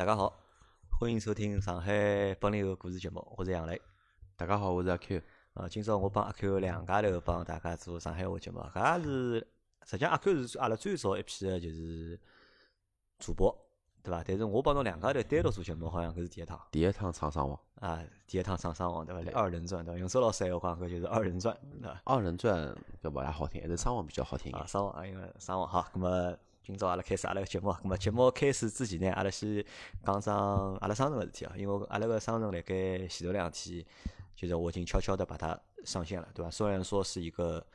大家好，欢迎收听上海本零后故事节目，我是杨磊。大家好，我是阿 Q。啊，今朝我帮阿 Q 两家头帮大家做上海话节目，搿也是实际上阿 Q 是阿拉最早一批的就是主播，对伐？但是我帮侬两家头单独做节目，好像搿是第一趟。第一趟闯双王啊，第一趟闯双王对伐？二人转对伐？用周老师闲话讲，搿就是二人转，对伐？二人转搿勿大好听，还是双王比较好听啊，双王因为双王好，葛末。今朝阿拉开始阿拉个节目，咁么节目开始之前呢，阿拉先讲讲阿拉商城个事体啊。因为阿拉个商城辣盖前头两天，就是我已经悄悄的把它上线了，对伐？虽然说是一个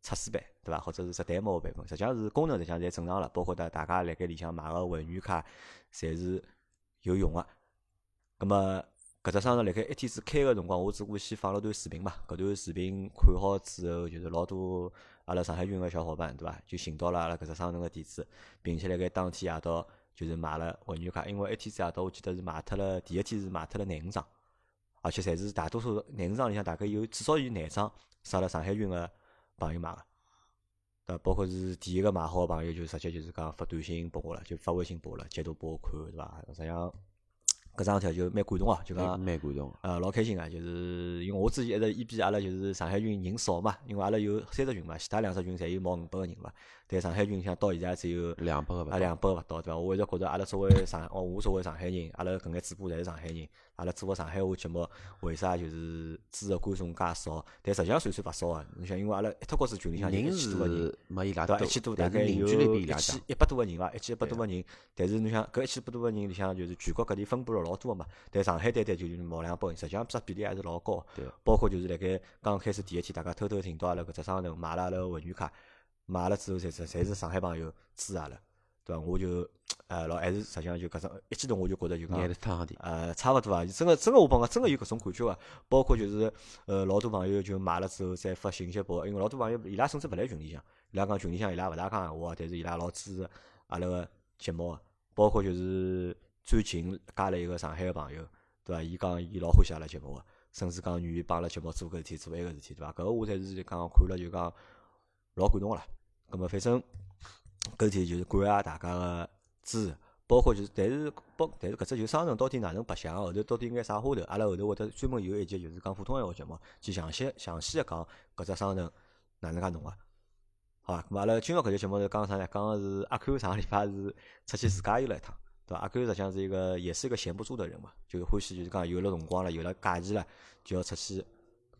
测试版，对伐？或者是只 demo 版本，实际上是功能实际上侪正常了，包括大大家辣盖里向买个会员卡，侪是有用个。咁么搿只商城辣盖一天子开个辰光，我只顾先放了段视频嘛。搿段视频看好之后，就是老多。阿拉上海运个小伙伴，对伐？就寻到了阿拉搿只商城个地址，并且辣盖当天夜到就是买了会员卡。因为一天子夜到，我记得是卖脱了，第一天是卖脱了廿五张，而且侪是大多数廿五张里向大概有至少有廿张是阿拉上海运个朋友买个，对伐？包括是第一个买好个朋友，就直接就是讲发短信拨我了，就发微信拨我了，截图拨我看，对伐？实际上。搿张条就蛮感动啊，就讲蛮感动，呃，老开心啊，就是因为我之前一直一比阿拉就是上海群人少嘛，因为阿拉有三只群嘛，其他两只群侪有毛五百个人嘛，但上海群像到现在只有两百个啊，两百个勿到，对伐？我一直觉着阿拉作为上，哦，我作为上海人，阿拉搿眼主播侪是上海人，阿拉做个上海话节目，为啥就是支持观众介少？但实际上算算勿少啊，你想，因为阿拉一脱高子群里向人一千多个人，没伊拉多，一千多大概有一千一百多个人伐？一千一百多个人，但是侬想搿一千一百多个人里向，就是全国各地分布了老多个嘛，但上海单单就毛两百人，实际上只比例还是老高。对。包括就是辣盖刚开始第一天，大家偷偷听到阿拉搿只商城买了阿拉会员卡，买了之后，侪是侪是上海朋友支持阿拉，对伐？我就呃老还是实际上就搿种一激动，我就觉着就讲呃差勿多啊，真个真个我帮讲真个有搿种感觉啊。包括就是呃老多朋友就买了之后再发信息拨我，因为老多朋友伊拉甚至勿来群里向，伊拉讲群里向伊拉勿大讲闲话，但是伊拉老支持阿拉个节目，包括就是最近加了一个上海个朋友。对伐？伊讲伊老欢喜阿拉节目个，甚至讲愿意帮阿拉节目做搿事体，做埃个事体，对伐？搿个我才是讲看了就讲老感动个啦。葛末反正搿事体就是感谢大家个支持，包括就是，但是包但是搿只就商城到底哪能白相，后头到底应该啥花头？阿拉后头会得专门有一集就是讲普通闲话节目，去详细详细个讲搿只商城哪能介弄个，好伐？咁阿拉今朝搿节节目是讲啥呢？讲个是阿 Q 上个礼拜是出去自驾游了一趟。对伐？阿 Q 实际上是一个，也是一个闲不住的人嘛，就欢喜就是讲有了辰光了，有了假期了，就要出去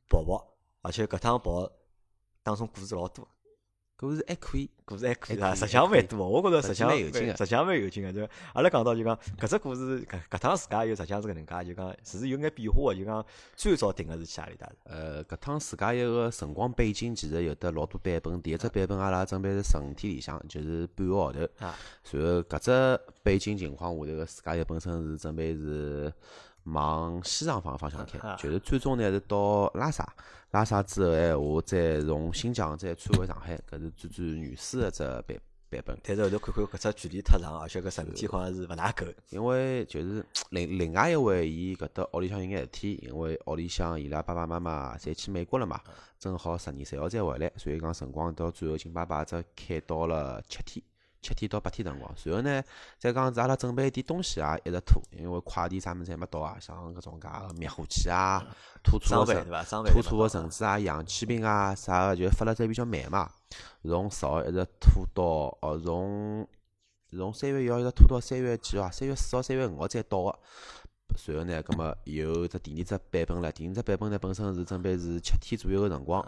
跑跑，而且搿趟跑当中故事老多。故事还可以，故事还可以啊，实相蛮多。我觉着实相蛮有劲个，实相蛮有劲个。就阿拉讲到就讲搿只故事，搿搿趟自家又实相是搿能介，就讲是有眼变化个。就讲最早定个是去阿里搭？呃，搿趟自家一个辰光背景其实有得老多版本。第一只版本阿拉准备是十五天里向，就是半个号头。啊。然后搿只背景情况下头个自家又本身是准备是。往西藏方方向开，就是最终呢是到拉萨，拉萨之后闲话再从新疆再穿回上海，搿是最最原始的只版版本。但是后头看看搿只距离太长，而且搿十五天好像是勿大够。因为就是另另外一位，伊搿搭屋里向有眼事体，因为屋里向伊拉爸爸妈妈侪去美国了嘛，正好十二三号再回来，所以讲辰光到最后紧巴巴只开到了七天。七天到八天辰光，然后呢，再讲是阿拉准备一点东西啊，一直拖，因为快递啥物事还没到啊，像搿种介个灭火器啊、拖车个绳、拖车个绳子啊、氧气瓶啊啥个，就发了只比较慢嘛。从十号一直拖到哦，从从三月一号一直拖到三月几号？三月四号、三月五号再到个。随后呢，葛末有只第二只版本了。第二只版本呢，本身是准备是七天左右个辰光，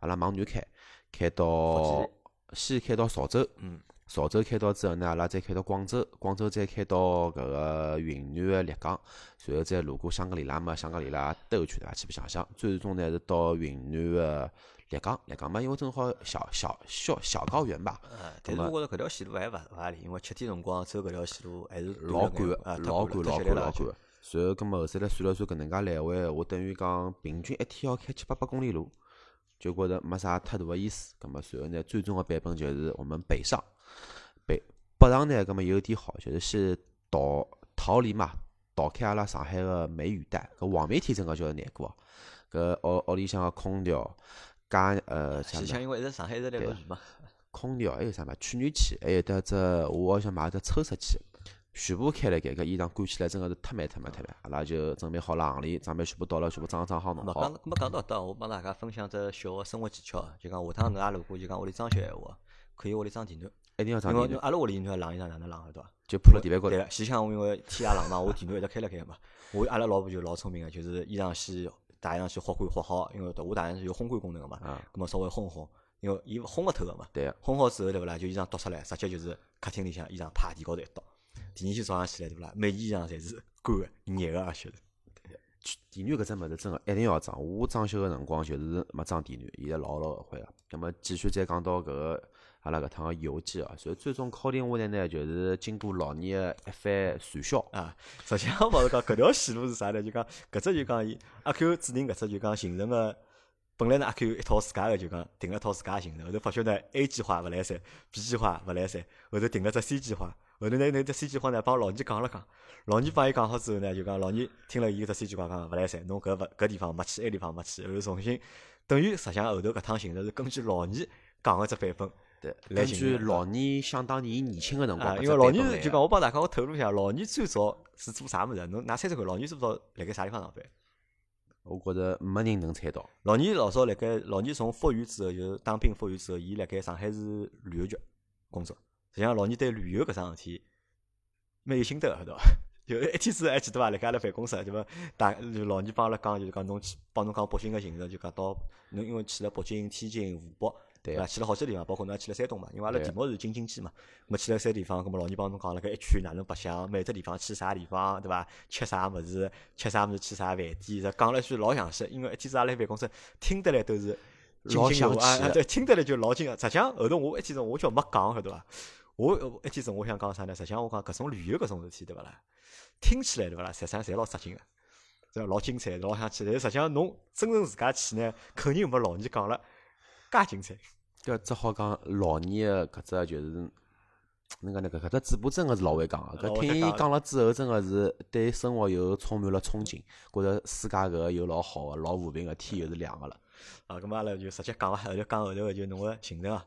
阿拉往南开，开到先开到潮州。嗯。潮州开到之后呢，阿拉再开到广州，广州再开到搿个云南个丽江，然后再路过香格里拉嘛，香格里拉兜一圈对伐？去白相相，最终呢是到云南个丽江，丽江嘛，因为正好小小小小高原吧。嗯，但是我觉着搿条线路还勿勿合理，因为七天辰光走搿条线路还是老赶个，老赶老赶老赶。然后，搿么后头来算了算搿能介来回，我等于讲平均一天要开七八百公里路，就觉着没啥太大个意思。搿么随后呢，最终个版本就是我们北上。北北上呢，搿么有点好，就是先逃逃离嘛，逃开阿拉上海个梅雨带。搿黄梅天真个叫难过，搿屋屋里向个空调加呃，像因为一直上海一直在落雨嘛。空调还有啥嘛？去暖器，还有得只我好像买只抽湿器，全部开了盖，搿衣裳干起来真个是太慢太慢太慢。阿拉就准备好了行李，装备全部到了，全部装装好弄好。讲，咾么讲到搭，我帮大家分享只小个生活技巧，就讲下趟侬也如果就讲屋里装修闲话，可以屋里装地暖。一定要装地暖。阿拉屋里侬要晾衣裳哪能晾对伐？就铺辣地板高头。对，前腔因为天也冷嘛，我地暖一直开了开嘛。我阿拉老婆就老聪明个，就是衣裳先带上去烘干烘好，因为我带上去有烘干功能个嘛。啊。咾么稍微烘烘，因为伊烘勿透个嘛。对。烘好之后对勿啦？就衣裳倒出来，直接就是客厅里向衣裳趴地高头一倒。第二天早上起来对勿啦？每件衣裳侪是干个、热个而且是。地暖搿只物事真个一定要装。我装修个辰光就是没装地暖，现在老老后悔个。葛末继续再讲到搿个阿拉搿趟个游记哦，所以最终敲定下来呢，就是经过老年个一番传销啊。实际上勿是讲搿条线路是啥呢？就讲搿只就讲伊阿 Q 制定搿只就讲形成个。本来呢阿 Q 有一套自家个就讲定了套自家行程，后头发觉呢 A 计划勿来三，B 计划勿来三，后头定了只 C 计划。后头呢，那只 C 计划呢，帮老二讲了讲，老二帮伊讲好之后呢，就讲老二听了伊只 C 计划讲勿来三，侬搿勿搿地方没去，埃地方没去，后头重新等于实际上后头搿趟行程是根据老二讲个只版本，对，根据老年想当年年轻个辰光，因为老二就讲我帮大家我透露一下，老二最早是做啥物事？侬拿猜猜看，老二最早辣盖啥地方上班？我觉着没人能猜到。老二老早辣盖老二从复员之后，就是当兵复员之后，伊辣盖上海市旅游局工作。实际上，老二对旅游搿桩事体蛮有心得个，对伐？就一天子还记得伐？辣盖阿拉办公室，对伐？大就老二帮阿拉讲，就是讲侬去帮侬讲北京个行程，就讲到侬因为去了北京、天津、湖北。对伐？去了好几个地方，包括侬还去了山东嘛？因为阿拉题目是京津冀嘛。咾么去了三地方，咾么老二帮侬讲了搿一圈哪能白相，每只地方去啥地方，对伐？吃啥物事，吃啥物事，去啥饭店，这讲了一句老详细。因为一天子阿拉办公室听得来都是老详细，对，听得来就老精个。实际上后头我一天子我叫没讲，晓得伐？我一天子我想讲啥呢？实际上我讲搿种旅游搿种事体，对勿啦？听起来对勿啦？实际上侪老扎劲个，这老精彩，老想去。但实际上侬真正自家去呢，肯定没老二讲了介精彩。搿只好讲老年个搿只就是，那个那个搿只嘴巴真个是老会讲个。搿听伊讲了之后，真个是对生活又充满了憧憬，觉着世界搿个又老好个，老和平个，天又是亮个了。啊，搿么阿拉就直接讲伐，后头讲后头个就侬个行程啊。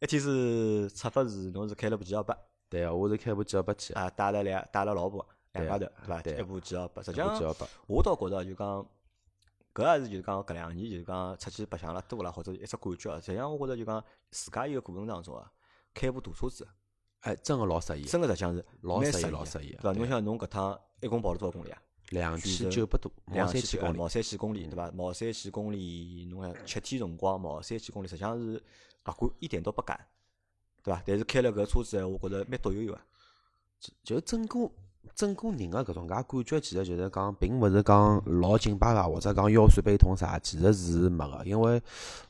一天是出发是侬是开了部 G 幺八，对啊，我是开部 G 幺八去啊，带了两带了老婆两家头，对伐？一部 G 幺八，实际上我倒觉着就讲。搿也是就是讲搿两年就是讲出去白相了多了，或者一只感觉啊。实际上我觉着就讲自驾游个过程当中啊，开部大车子，哎，真个老适意，真个实际上是老适意，老适意。对伐？侬想侬搿趟一共跑了多少公里啊？两千九百多，两千几公里，毛三千公里，对伐？毛三千公里，侬看七天辰光，毛三千公里，实际上是勿管一点都不赶，对伐？但是开了搿车子，我觉着蛮独有个，就整个。整个人的搿种介感觉，其实就是讲，并勿是讲老紧巴巴，或者讲腰酸背痛啥，其实是没个。因为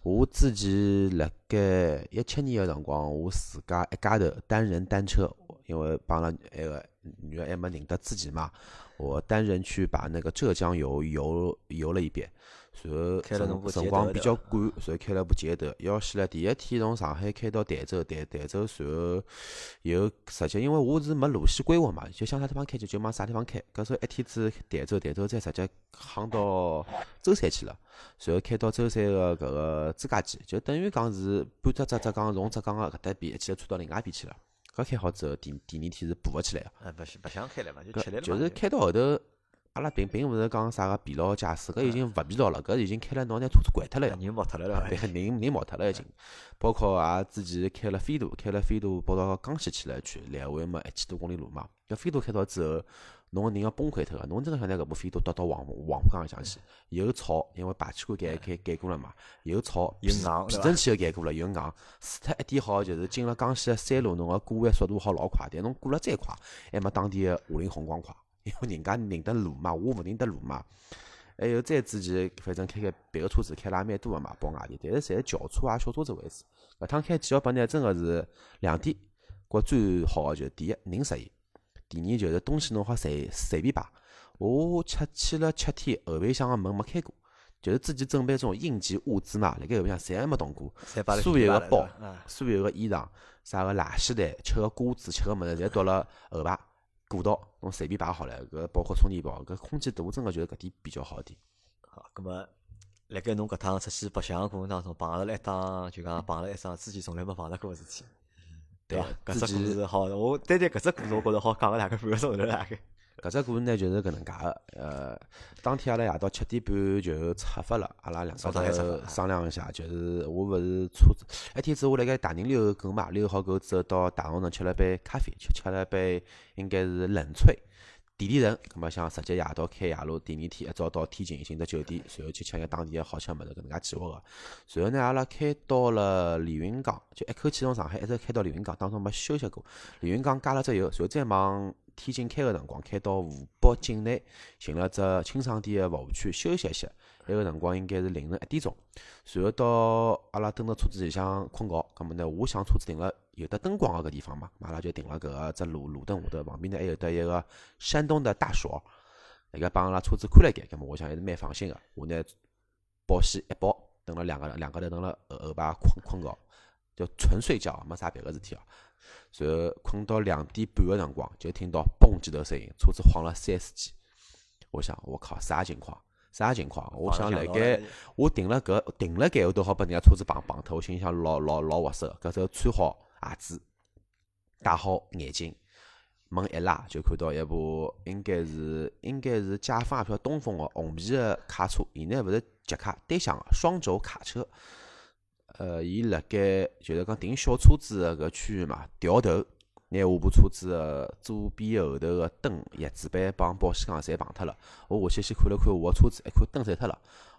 我之前辣盖一七年个辰光，我自家一家头单人单车，因为帮了埃个女儿还没认得自己嘛，我单人去把那个浙江游游游了一遍。然后辰光比较赶，然后开了部捷德，要死了。第一天从上海开到台州，台台州，然后又直接，因为我是没路线规划嘛，就想啥地方开就就往啥地方开。搿时候一天子台州，台州再直接夯到舟山去了，然后开到舟山个搿个朱家集，就等于讲是半只只浙江从浙江个搿搭边一记头窜到另外一边去了。搿开好之后，第第二天是爬勿起来个。呃，不不想开了嘛，就吃力了。就是开到后头。阿拉并并勿是讲啥个疲劳驾驶，搿已经勿疲劳了，搿已经开了拿拿车子掼脱了，人毛脱了 对，人人毛脱了已经。包括啊，之前开了飞度，开了飞度跑到江西去了一圈，来回嘛一千多公里路嘛。搿飞度开到之后，侬个人要崩溃脱个，侬真个想拿搿部飞度倒到黄黄浦江里向去，有吵，因为排气管改改改过了嘛，有吵，又硬，避震器又改过了，有硬。除脱一点好就是进了江西个山路，侬个过弯速度好老快，但侬过了再快，还没当地个华菱宏光快。因为人家认得路嘛，我勿认得路嘛。还有再之前，反正开开别个车子开了也蛮多个嘛，跑外地，但是侪轿车啊、小车子为主。搿趟开几号八呢，真个是两点。觉最好个就是第一，人适意；第二就是东西侬好随随便摆。我吃去了七天，后备箱个门没开过，就是之前准备种应急物资嘛，辣盖后备箱侪没动过。所有个包、所有个衣裳、啥个垃圾袋、吃个瓜子、吃个物事，侪倒了后排。过道侬随便摆好了，搿包括充电宝，搿空间大，真个觉得搿点比较好点。好，葛末辣盖侬搿趟出去白相个过程当中，碰着了一档就讲碰着一桩之前从来没碰着过个事体。对伐？搿只故事好，我单单搿只故事，我觉着好讲个大概半个钟头大概。搿只故事呢，就是搿能介个，呃，当天阿拉夜到七点半就出发了，阿拉两个头商量一下，就是我勿是车子，一天子我辣盖大宁遛狗嘛，遛好狗之后到大学城吃了杯咖啡，吃吃了杯应该是冷萃。点点人，葛末想直接夜到开夜路，第二天一早到天津寻只酒店，随后去吃眼当地个好吃物事，搿能介计划个。随后呢，阿拉开到了连云港，就一口气从上海一直开到连云港，当中没休息过。连云港加了只油，随后再往天津开个辰光，开到湖北境内，寻了只清爽点个服务区休息一歇。埃个辰光应该是凌晨一点钟，然后到阿拉蹲到车子里向困觉，葛末呢，我想车子停了。有的灯光个搿地方嘛，阿拉就停了搿个只路路灯下头，旁边呢还有得一个山东的大叔，那个帮阿拉车子看了眼，搿么我想还是蛮放心个。我呢保险一包，蹲了两个两个头等了后后排困困觉，就纯睡觉，没啥别个事体哦。然后困到两点半个辰光，就听到嘣几头声音，车子晃了三四记。我想，我靠，啥情况？啥情况？我想辣盖我停了搿停了盖，我都好把人家车子碰碰脱。我心里想老老老滑手，搿时候穿好。鞋子戴好眼镜，门一拉就看到一部应该是应该是解放票东风个红皮个卡车，伊呢勿是捷卡单厢个双轴卡车。呃，伊辣盖就是讲停小车子个搿区域嘛，掉头拿下部车子个左边后头个灯、叶子板帮保险杠侪碰脱了。我下去先看了看我个车子，一看灯散脱了，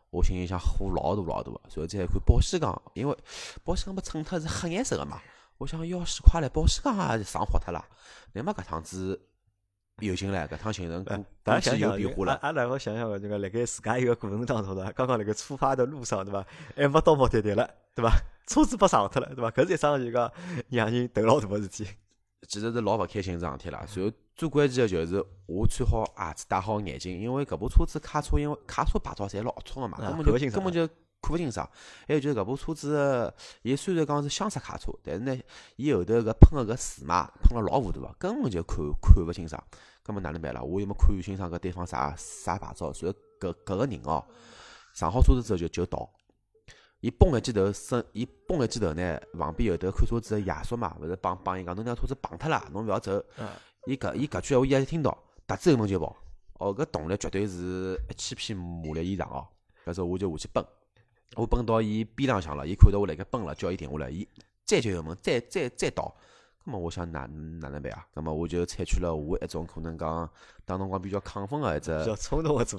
我心里想火老大老大个。随后再一看保险杠，因为保险杠没蹭脱是黑颜色个嘛。我想要死快了，保险杠也上火脱了，那么搿趟子有劲唻，搿趟行程估计有变化了。阿拉我想想，这个辣盖自家一个过程当中，对伐？刚刚辣盖出发的路上，对伐？还没到目的地了，对伐？车子被撞脱了，对伐？搿是一桩就讲让人头老大个事体。其实是老勿开心桩事体啦。然后最关键个就是我穿好鞋子，戴好眼镜，因为搿部车子卡车，因为卡车牌照侪老冲个嘛，根本就根本就。看勿清爽，还有就是搿部车子，伊虽然讲是厢式卡车，但是呢，伊后头搿喷个搿水嘛，喷了老糊涂个，根本就看看勿清爽。搿么哪能办啦？我又没看清爽搿对方啥啥牌照，所以搿搿个人哦，上好车子之后就就逃。伊蹦一记头，身伊蹦一记头呢，旁边后头看车子个爷叔嘛，勿是帮帮伊讲，侬将车子碰脱了，侬勿要走。伊搿伊搿句闲话伊也听到，踏子后门就跑。哦，搿动力绝对是一千匹马力以上哦。搿时候我就下去奔。我奔到伊边浪向了，伊看到我辣盖奔了，叫伊停下来，伊再脚油门，再再再倒。咁么我想哪哪能办啊？咁么我就采取了我一种可能讲当辰光比较亢奋个一只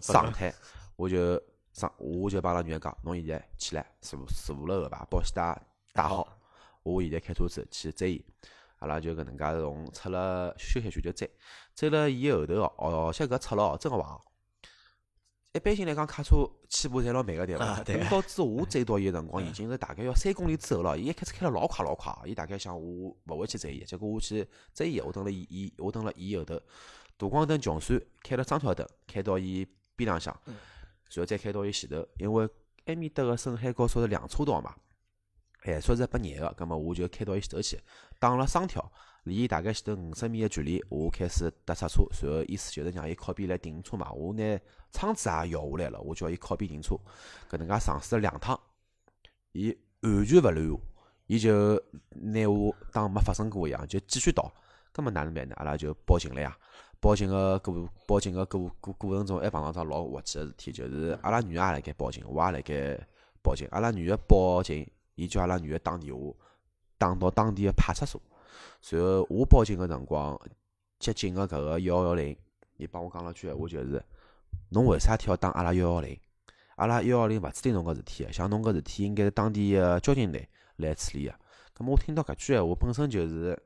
状态，我就上我就帮拉女儿讲，侬现在起来坐坐了后排，保险带带好，我现在开车子去追伊。阿拉就搿能介从出了休息区就追，追了伊后头哦，哦，像搿出了哦真个黄。一般性来讲，卡车起步侪老慢个，对伐？等到之我追到 伊个辰光，已经是大概要三公里之后了。伊一开始开了老快老快，伊大概想我勿会去追伊，结果我去追伊，我等了伊，伊我等了伊后头，大光灯穷闪，开了双条灯，开到伊边浪向，然后再开到伊前头，因为埃面搭个深海高速是两车道嘛，限速是拨廿个，葛末我就开到伊前头去，打了双条。离伊大概前头五十米个距离，我开始踏刹车，随后意思就是让伊靠边来停车嘛。我拿窗子也摇下来了，我叫伊靠边停车。搿能介尝试了两趟，伊完全勿理我，伊就拿我当没发生过一样，就继续倒。葛末哪能办呢？阿拉就报警了呀。报警个过报警个过过过程中，还碰到桩老滑稽个事体，就是阿拉女个也辣盖报警，我也辣盖报警。阿拉女个报警，伊叫阿拉女个打电话打到当地个派出所。随后我报警个辰光，接警个搿个幺幺零，伊帮我讲了句闲话，就是侬为啥体要打阿拉幺幺零？阿拉幺幺零勿处理侬搿事体，像侬搿事体应该是当地个交警队来处理个。咁么我听到搿句闲话，本身就是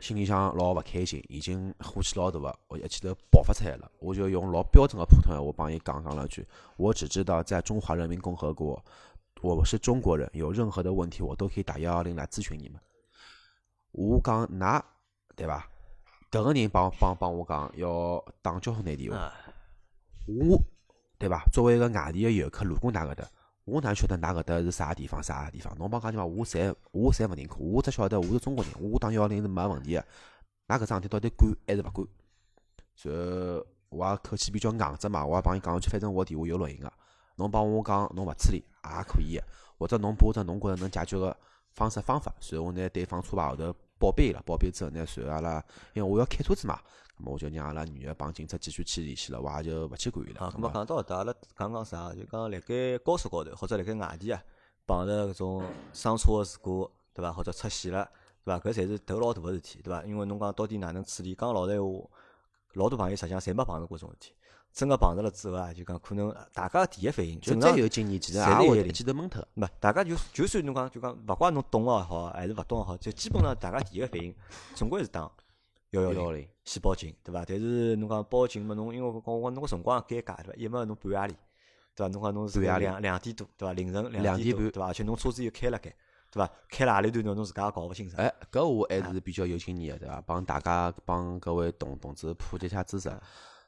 心里向老勿开心，已经火气老大个，我一记头爆发出来了。我就用老标准个普通闲话帮伊讲讲了句：我只知道在中华人民共和国，我是中国人，有任何的问题我都可以打幺幺零来咨询你们。我讲㑚对伐？搿个人帮帮帮我讲要打交通队电话，我对伐？作为一个外地个游客路过㑚搿搭，我哪晓得㑚搿搭是啥地方？啥地方？侬帮讲句话，我侪我侪勿认可。我只晓得我是中国人，我打幺幺零是没问题个。㑚搿桩事体到底管还是勿管？然后我也口气比较硬只嘛，我也帮伊讲句，反正我电话有录音个，侬帮我讲侬勿处理也可以个，或者侬拨只侬觉着能解决个。方式方法，随后我拿对方车牌号头报备了，报备之后呢，随后阿拉因为我要开车子嘛，咁么我就让阿拉女个帮警察继续去联系了，我也就勿去管伊了。啊，咁么讲到搿搭，阿拉讲讲啥？就讲辣盖高速高头或者辣盖外地啊，碰着搿种伤车个事故，对伐？或者出险了，对伐？搿侪是头老大个事体，对伐？因为侬讲到底哪能处理？讲老实闲话，老多朋友实际上侪没碰着过搿种事体。真个碰着了之后啊，就讲可能大家第一反应，就再有经验，其实也会一记头蒙脱。没，大家就就算侬讲就讲，勿怪侬懂也好，还是勿懂也好，就基本上大家第一个反应，总归是打幺幺零先报警，对伐？但是侬讲报警嘛，侬因为我讲侬个辰光尴尬，对伐？一么侬半夜里，对伐？侬讲侬是两两点多，对伐？凌晨两点半，对伐？而且侬车子又开辣盖，对伐？开了何里段侬侬自家也搞勿清爽。哎，搿我还是比较有经验个，对伐？帮大家帮各位同同志普及一下知识。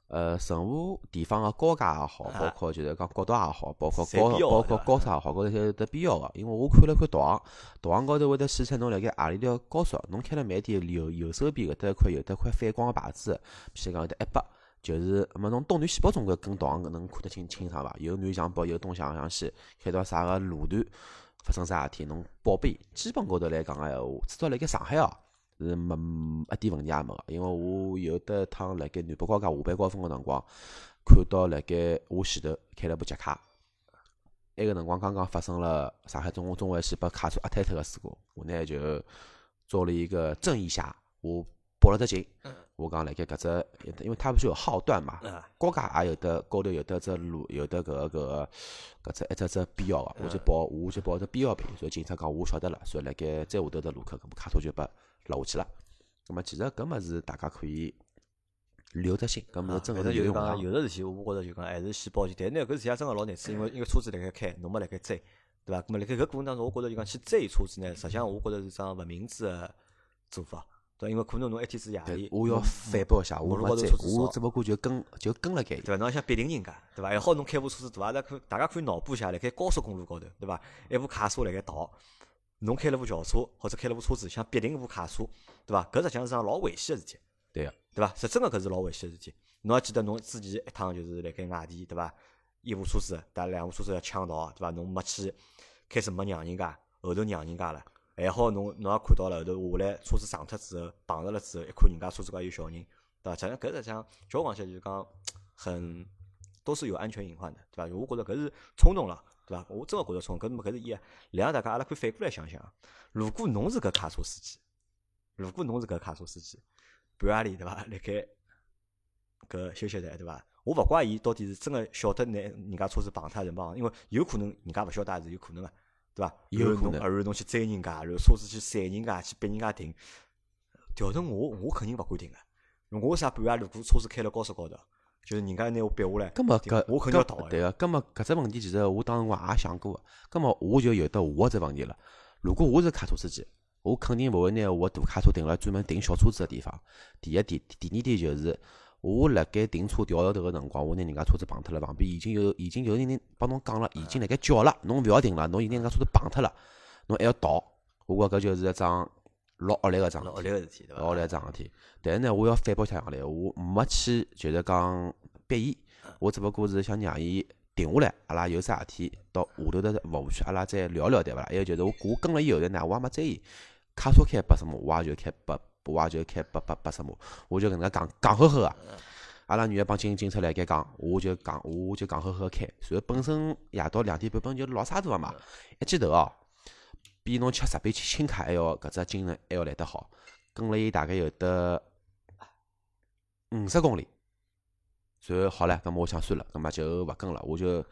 呃，任何地方个高架也好，包括就是讲国道也好，包括高包括高速也好，搿些有得必要个。因为我看了看导航，导航高头会得显示侬辣盖何里条高速，侬开了慢点，右右手边搿搭一块有得块反光个牌子，譬如讲有得一百，就是么侬东南西北总归跟导航能看得清清爽伐？有南向北，有东向向西，开到啥个路段发生啥事体，侬报备。基本高头来讲个闲话，至少辣盖上海哦。是没一点问题也没个，因为我有得趟辣盖南北高架下班高峰个辰光，看到辣盖我前头开了部捷卡，埃个辰光刚刚发生了上海中中环线被卡车压塌脱个事故，我呢就做了一个正义侠，我报了只警，我讲辣盖搿只，因为它不是有号段嘛，高架也有得高头有得只路有得搿个搿个搿只一只只必要个，我就报我就报只必要品，所以警察讲我晓得了，所以辣盖再下头的路口搿部卡车就拨。落下去了，那么其实搿么是大家可以留着心，搿么是真个是有用啊。有的事体我觉着就讲还是先报警，但是呢搿事体也真个老难处，因为因为车子辣盖开，侬没辣盖追，对伐？咁么辣盖搿过程当中，我觉着就讲去追车子呢，实际上我觉着是桩勿明智个做法，对伐？因为可能侬一天子夜里，我要反驳一下，我勿追，我只不过就跟就跟了该，对伐？侬想逼定人家，对伐？还好侬开部车子大，大家可大家可以脑补一下，辣盖高速公路高头，对伐？一部卡车辣盖逃。侬开了部轿车，或者开了部车子，想逼停一部卡车，对伐？搿实际上是桩老危险个事体，对个，对伐？是真个搿是老危险个事体。侬还记得侬之前一趟就是辣盖外地，对伐？一部车子，但两部车子要抢道，对伐？侬没去，开始没让人家，后头让人家了，还好侬侬也看到了，后头下来车子撞脱之后，碰着了之后，一看人家车子高有小人，对伐？实际上搿实际上交往起来就是讲很都是有安全隐患的，对伐？我觉着搿是冲动了。对伐？我真个觉着冲，搿么搿是伊啊。两个大家阿拉可以反过来想想，如果侬是搿卡车司机，如果侬是搿卡车司机，半夜里对伐？辣盖搿休息站对伐？我勿怪伊到底是真个晓得拿人家车子碰脱还是没因为有可能人家勿晓得也是有可能个，对伐？有可能，而后侬去追人家，然后车子去闪人家，去逼人家停。调成我，我肯定勿敢停个。我啥半夜如果车子开了高速高头？就是人家拿我逼下来，搿么搿我肯定要逃对个，搿么搿只问题其实我当辰光也想过个，搿么我就有得我只问题了。如果我是卡车司机，我肯定勿会拿我大卡车停辣专门停小车子个地方。第一点，第二点就是我辣盖停车调头个辰光，我拿人家车子碰脱了，旁边已经有已经有人帮侬讲了，已经辣盖叫了，侬勿要停了，侬已经人家车子碰脱了，侬还要逃，我觉搿就是一桩老恶劣个桩事体，对伐老恶劣桩事体。但是呢，我要反驳一下来，我没去就是讲。逼伊，我只不过是想让伊停下来，阿拉有啥事体到下头的服务区，阿拉再聊聊，对伐？还有就是我我跟了伊后头呢，我也没在意，卡车开八十码，我也就开八，我也就开八八八十码，我就搿能介讲讲呵呵个。阿拉女个帮警警察辣盖讲，我就讲我就讲呵呵开。然后本身夜到两点半，本就老沙大个嘛，一记头哦，比侬吃十杯青卡还要搿只精神还要来得好。跟了伊大概有得五十公里。然后好了，那么我想算了，那么就勿跟了。我就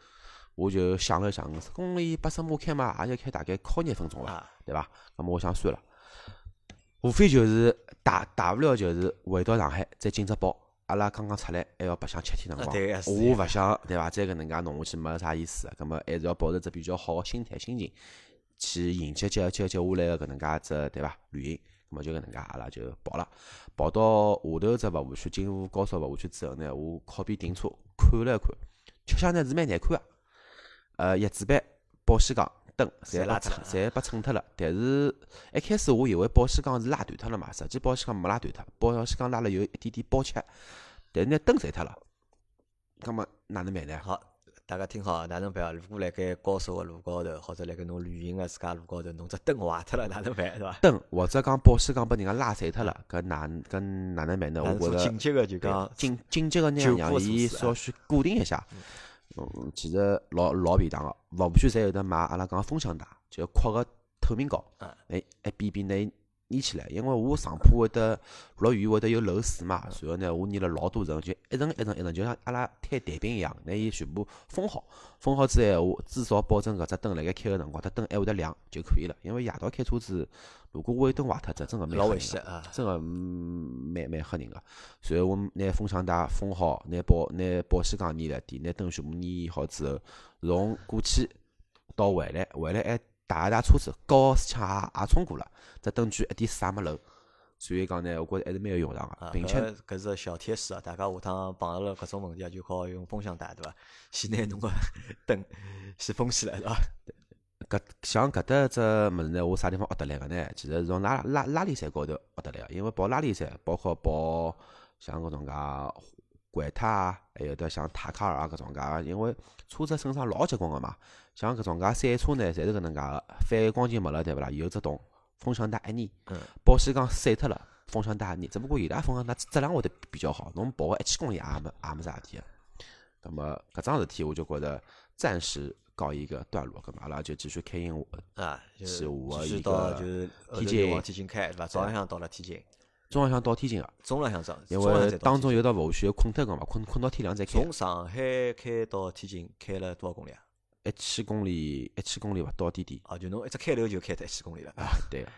我就想了想，五十公里八十码开嘛，也就开大概靠廿分钟伐，对伐？那么我想算了，无非就是大大不了就是回到上海再进只包。阿拉刚刚出来还要白相七天辰光，我勿想对伐？再搿能介弄下去没啥意思。咁么还是要保持只比较好个心态心情去迎接接接接下来个搿能介只对伐？旅行。咁么就搿能介，阿拉就跑了，跑到下头只服务区，进入高速服务区之后呢，我靠边停车，看了一看，吃相呢是蛮难看个，呃，叶子板、保险杠、灯，侪拉扯，侪被蹭脱了。但是一开始我以为保险杠是拉断脱了嘛，实际保险杠没拉断脱，保险杠拉了有一点点爆漆，但是呢灯碎脱了。咁么哪能办呢？好，大家听好，哪能办啊？如果辣盖高速个路高头，或者辣盖侬旅行个自家路高头，侬只灯坏脱了，哪能办？是伐？灯或者 讲保险杠拨人家拉碎脱了，搿哪搿哪能办呢？我觉着紧急个就讲紧紧急个那样让伊稍许固定一下。嗯，其实老老便当个，服务区侪有得买阿拉讲风向带，就扩个透明胶，哎，一边边拿粘起来。因为我上铺会得落雨会得有漏水嘛，然后呢，我粘了老多层，就一层一层一层，就像阿拉摊蛋饼一样，拿伊全部封好。封好之后，我至少保证搿只灯辣盖开个辰光，它灯还会得亮就可以了。因为夜到开车子，如果尾灯坏脱，这真个蛮老危险啊！真个蛮蛮吓人个。然后我拿风向带封好，拿保拿保险杠粘了底，拿灯全部粘好之后，从过去到回来，回来还打一打车子，高斯枪也也冲过了，只灯具一点水也没漏。所以讲呢，我觉着还是蛮有用场个，并且搿是小贴士啊！大家下趟碰着了搿种问题啊，就靠用风向带，对伐？先拿侬个灯先封起来，对伐？搿像搿搭只物事呢，我啥地方学得来个呢？其实是从拉拉拉力赛高头学得来个，因为跑拉力赛，包括跑像搿种介环塔啊，还有得像塔卡尔啊搿种介，因为车子身上老结棍个嘛。像搿种介赛车呢，侪是搿能介个，反光镜没了，对勿啦？有只洞。风向带一粘，保险杠碎脱了，风向带一粘。只不过伊拉风向带质量会得比较好，侬跑个一千公里也没也没啥事体个。那么搿桩事体我就觉着暂时告一个段落，搿么阿拉就继续开我啊，是我一个天津往天津开，对伐？早浪向到了天津，中浪向到天津个，中浪向走，因为当中有道服务区困脱个嘛，困困到天亮再开。从上海开到天津开了多少公里啊？一千公里，一千公里勿到点点。哦，就侬一只开头就开到一千公里了。啊，对个。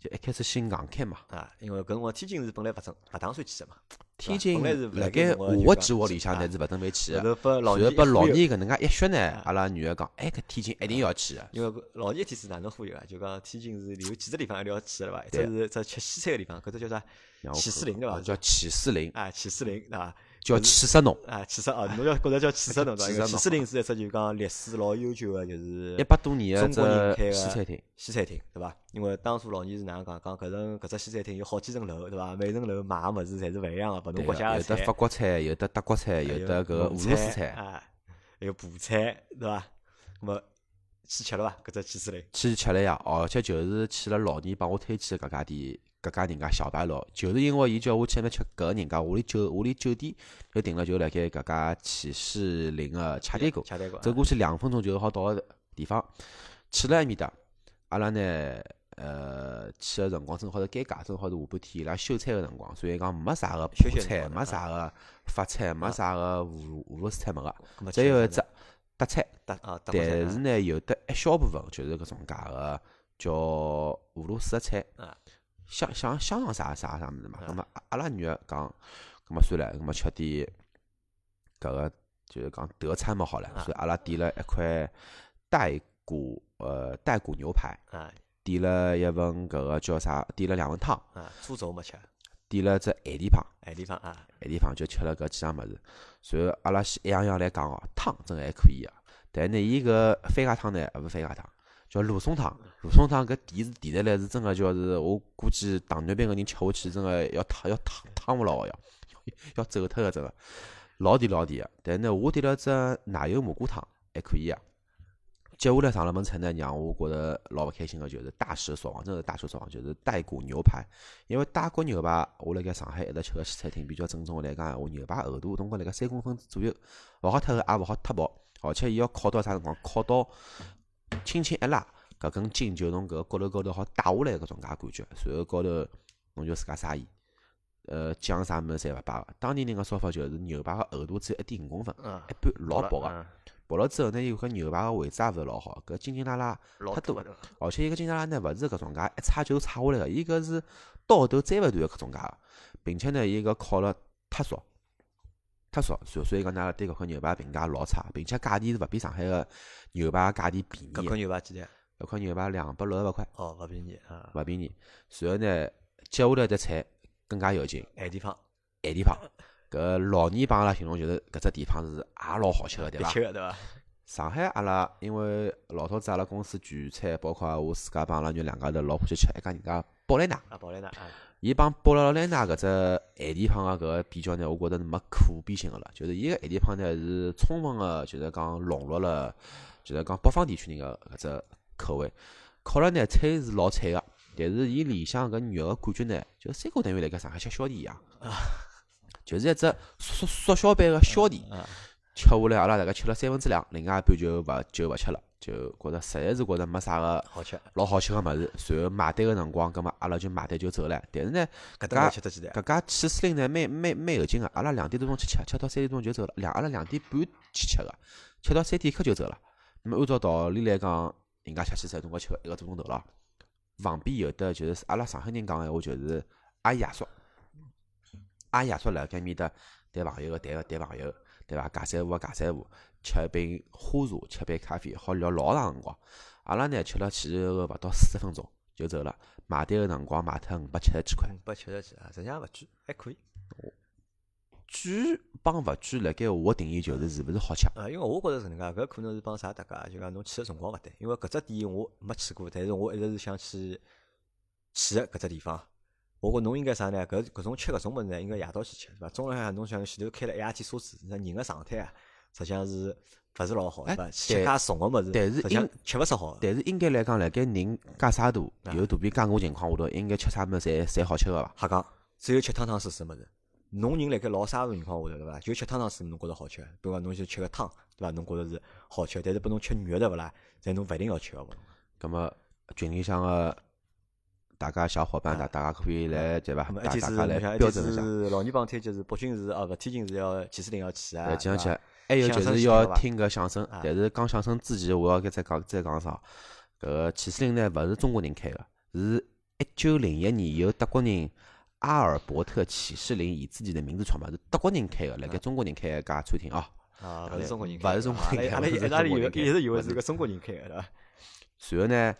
就一开始先硬开嘛。啊，因为搿辰光天津是本来勿准勿打算去个嘛。天津是辣盖我个计划里向，呢是勿准备去个。然后拨老年搿能介一说呢，阿拉女儿讲，哎，搿天津一定要去个。因为老年一天是哪能忽悠啊？就讲天津是有几只地方一定要去个对伐？一只是只吃西餐个地方，搿只叫啥？起司林对伐？叫起司林。啊，起司林对伐？叫气死侬啊！气死哦，侬要觉着叫气死侬对伐？气死林是一只就讲历史老悠久个，就是一百多年个中国人开个西餐厅，西餐厅对伐？因为当初老年是哪能讲？讲搿层搿只西餐厅有好几层楼对伐？每层楼卖个物事侪是勿一样个，勿同国家个菜。有的法国菜，有的德国菜，有的搿俄罗斯菜，啊，还有葡菜对伐？咾么去吃了伐？搿只气死林去吃了呀！而且就是去了老年帮我推荐搿家店。搿家人家小白楼，就是因为伊叫我去那吃搿个人家屋里酒屋里酒店就订了，就辣盖搿家启士林个恰店馆，走过去两分钟就好到个地方。去了埃面搭，阿拉呢，呃，去个辰光正好是尴尬，正好是下半天伊拉休餐个辰光，所以讲没啥个葡菜，没啥个法菜，没啥个俄俄罗斯菜没个，只有一只德菜，但是呢，有的一小部分就是搿种介个叫俄罗斯个菜。香香香肠啥啥啥物事嘛，那么阿拉女儿讲，那么算了，那么吃点搿个就是讲德餐嘛好了，所以阿拉点了一块带骨呃带骨牛排，点了一份搿个叫啥？点了两份汤，啊，猪肘没吃，点了只海地汤，海地汤啊，海地汤就吃了搿几样物事，随后阿拉先一样样来讲哦，汤真还可以啊，但呢伊搿番茄汤呢，勿是番茄汤。叫罗宋汤，罗宋汤搿甜是甜得来，是真个，叫是我估计糖尿病个人吃下去，真个要烫要烫烫勿牢个要，要走脱个真个，老甜老甜个。但呢，我点了只奶油蘑菇汤，还可以啊。接下来上了门菜呢，让我觉着老勿开心个，就是大失所望，真是大失所望，就是带骨牛排。因为带骨牛排，我辣盖上海一直吃个西餐厅，比较正宗个来讲，我牛排厚度总归辣盖三公分左右，勿好太厚，也勿好太薄，而且伊要烤到啥辰光？烤到。轻轻一拉，搿根筋就从搿个骨头高头好打下来搿种介感觉，随后高头侬就自家撒盐，呃酱啥物事侪勿摆个。当地人个说法就是牛排个厚度只有一点五公分，一般老薄个。薄了之后呢，伊搿牛排个位置也勿是老好，搿筋筋拉拉太多，而且伊个筋拉拉呢勿是搿种介一叉就叉下来个，伊搿是刀头摘勿断个搿种介，并且呢伊搿烤了太熟。太少，所所以讲，拉对搿块牛排评价老差，并且价钿是勿比上海个牛排价钿便宜。搿块牛排几钿？搿块牛排两百六十八块。哦，勿便宜啊。勿便宜。然后呢，接下来的菜更加要紧，矮地方，矮地方，搿老年帮阿拉形容就是搿只地方是也老好吃个，对伐？吃个对伐？上海阿拉因为老早子阿拉公司聚餐，包括我自家帮阿拉女两家头老欢喜吃一家人家宝莱奶。啊，宝莱奶啊。伊帮波罗莱纳搿只咸地胖个搿个比较呢，我觉着是没可比性个了。就是伊个咸地胖呢是充分个，就是讲融入了，就是讲北方地区人个搿只口味。烤了呢，菜是老脆个，但是伊里向搿肉个感觉呢，就三哥等于辣盖上海吃小店一样，就是一只缩缩小版个小店。吃下来，阿拉大概吃了三分之两，另外一半就勿就勿吃了，就觉着实在是觉着没啥个好吃，老好吃个物事。随后买单个辰光，葛末阿拉就买单就走了。但是呢，搿家搿家去司令呢，蛮蛮蛮有劲个。阿拉两点多钟去吃，吃到三点钟就走了。两阿拉两点半去吃个，吃到三点刻就走了。那么按照道理来讲，人家吃西餐总归吃个一个多钟头了。旁边有的就是阿拉上海人讲个闲话，就是阿姨爷叔，阿姨爷叔辣盖面搭谈朋友个谈个谈朋友。对伐？尬三胡个尬三胡，吃一杯花茶，吃杯咖啡，好聊老长辰光。阿拉呢吃了前后勿到四十分钟就走了。买单个辰光买脱五百七十几块。五百七十几啊，实际上勿贵，还可以。贵帮勿贵，辣盖我定义就是是勿是好吃。呃，因为我觉着是能介，搿可能是帮啥搭界，就讲侬去个辰光勿对。因为搿只店我没去过，但是我一直是想去去个搿只地方。我觉侬应该啥呢？搿搿种吃搿种物事呢，应该夜到去吃，是伐？中浪向侬像前头开了一夜天车子，那人个状态啊，实际上是勿是老好，对伐？吃介重个物事，但是应吃勿是好。但是应该来讲，辣盖人介啥大，有肚皮介饿情况下头，应该吃啥物事侪侪好吃个伐？瞎讲，只有吃汤汤水水物事。侬人辣盖老沙个情况下头，对伐？就吃汤汤水侬觉着好吃，比如讲侬就吃个汤，对伐？侬觉着是好吃，但是拨侬吃肉对勿啦？但侬勿一定要吃个。咾么群里向个。大家小伙伴，大大家可以来对伐？大家来标准一下。老年帮推荐是北京市哦，勿天津是要七四零要去啊。接下去还有就是要听个相声，但是讲相声之前，我要再讲再讲啥？搿个七四零呢，勿是中国人开个，是一九零一年由德国人阿尔伯特启士林以自己的名字创办，是德国人开个，辣盖中国人开一家餐厅啊。啊，勿是中国人，勿是中国人开，阿拉一直以为一直以为是个中国人开个，对伐？随后呢，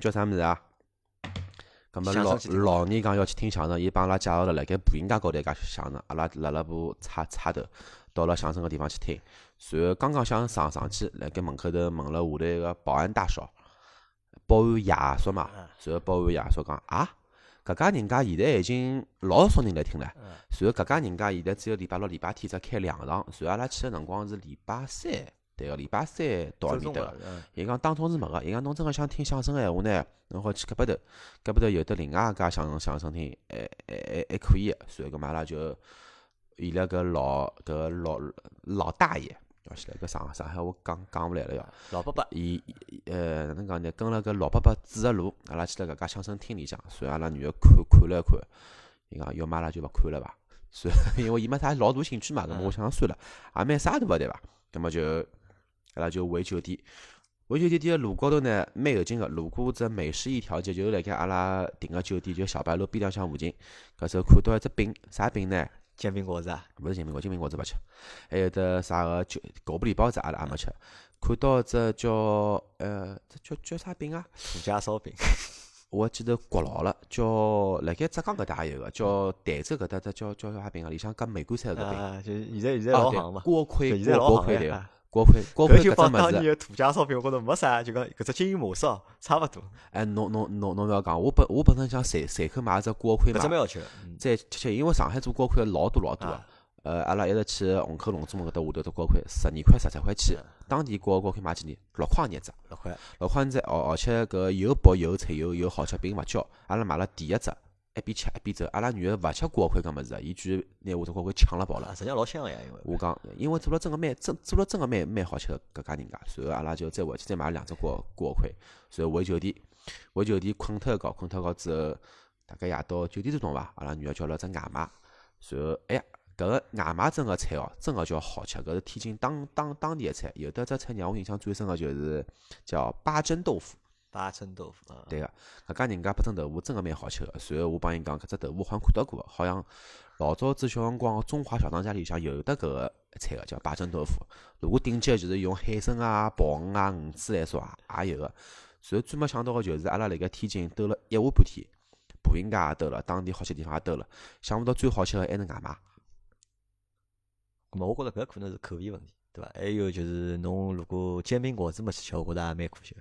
叫啥物事啊？咁么老老年讲要去听相声，伊帮阿拉介绍了辣盖步行街高头一家相声，阿拉辣辣部叉叉头到了相声个地方去听。随后刚刚想上上去，辣盖门口头问了下头一个保安大叔，保安爷叔嘛。随后保安爷叔讲啊，搿家人家现在已经老少人来听了。随后搿家人家现在只有礼拜六、礼拜天只开两场。随后阿拉去个辰光是礼拜三。对个，礼拜三到埃面搭个。伊讲当中是没个，伊讲侬真个想听相声个闲话呢，侬好去搿边头，搿边头有得另外一家相声相声厅，还还还还可以个。所以搿嘛拉就伊拉搿老搿老老大爷，要起来搿上上海话讲讲勿来了要。老伯伯，伊呃哪能讲呢？跟了搿老伯伯指个路，阿拉去了搿家相声厅里向，所以阿拉女个看看了一看，伊讲要买拉就勿看了伐？所以 因为伊没啥老大兴趣嘛，搿么我想算了，也蛮啥大个对伐？搿么就。阿拉就回酒店，回酒店店个路高头呢，蛮有劲个。路过只美食一条街，就辣盖阿拉订个酒店，就小白路边浪向附近。搿时候看到一只饼，啥饼呢？煎饼果子啊？勿是煎饼果，煎饼果子勿吃。还有得啥个就狗不理包子，阿拉也没吃。看到只叫呃，这叫叫啥饼啊？土家烧饼。我记得国老了，叫辣盖浙江搿搭也有个，叫台州搿搭只叫叫啥饼啊？里向夹玫瑰菜个饼。啊，就现在现在老行嘛。锅盔，现在老锅盔，锅盔就帮当年个土家烧饼，我觉着没啥，就讲搿只经营模式差勿多。哎，侬侬侬侬勿要讲，我本我本身想随随口买只锅盔嘛，搿只蛮好吃。再吃吃，因为上海做锅盔老多老多个。呃，阿拉一直去虹口龙珠门搿搭下头做锅盔，十二块十三块钱。当地锅锅盔买几年？六块一只。六块。六块一只，而而且搿又薄又脆又又好吃，并勿焦。阿拉买了第一只。一边吃一边走，阿拉女儿勿吃锅盔搿物事，伊居然拿我只锅盔抢了跑了。实际上老香呀，因为我讲，因为做了真个蛮真，做了真个蛮蛮好吃个搿家人家。随后阿拉就再回去再买两只锅锅盔，随后回酒店，回酒店困脱一觉，困脱一觉之后，大概夜到九点多钟伐，阿拉女儿叫了只外卖，随后哎呀，搿个外卖真个菜哦，真个叫好吃，搿是天津当当当地个菜，有得只菜让我印象最深个就是叫八珍豆腐。八珍豆腐啊，对个，搿家人家八珍豆腐真个蛮好吃个。随后我帮伊讲，搿只豆腐好像看到过，好像老早子小辰光中华小当家里向有得搿个菜个，叫八珍豆腐。如果顶级个就是用海参啊、鲍鱼啊、鱼子来说也有个。随后最没想到个就是阿拉辣盖天津兜了一下半天，步行街也兜了，当地好吃地方也兜了，想勿到最好吃个还是外卖。咾么，我觉着搿可能是口味问题，对伐？还有就是侬如果煎饼果子没去吃，我觉着也蛮可惜。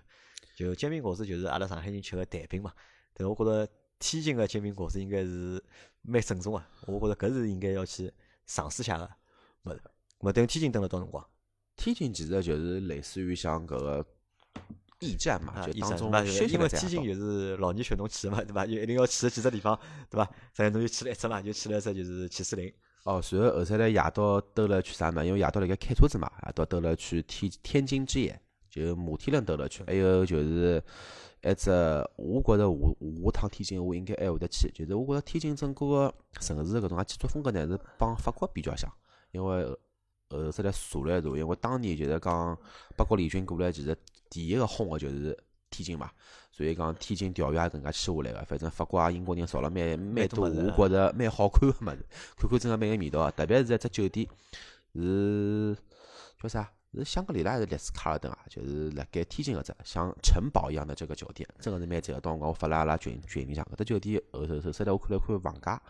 就煎饼果子就是阿拉上海人吃个蛋饼嘛，但我觉着天津个煎饼果子应该是蛮正宗个，我觉着搿是应该要去尝试下个。勿，勿等于天津等了多辰光？天津其实就是类似于像搿个驿站嘛，就当中因为天津就是老年血统去嘛，对伐？就 一定要去个几只地方，对伐？所以侬就去了一只嘛，就去了一只就是七四零。哦，随后后头来夜到兜了去啥嘛？因为夜到辣盖开车子嘛，夜到兜了去天天津之眼，就摩天轮兜了去，还有就是。一只，我觉着下下趟天津我应该还会得去，就是我觉着天津整个个城市搿种啊建筑风格呢是帮法国比较像，因为后头来查了一查，因为当年就是讲八国联军过来，其实第一个轰个就是天津嘛，所以讲天津钓鱼也更加签下来个，反正法国啊英国人造了蛮蛮多，我觉着蛮好看个物事，看看真个蛮有味道，特别是一只酒店是叫啥？是香格里拉还是丽思卡尔顿啊？就是辣盖天津搿只像城堡一样的这个酒店，真个是蛮赞个。当辰光我发了阿拉群群里向，搿只酒店后头首先来我看了看房价，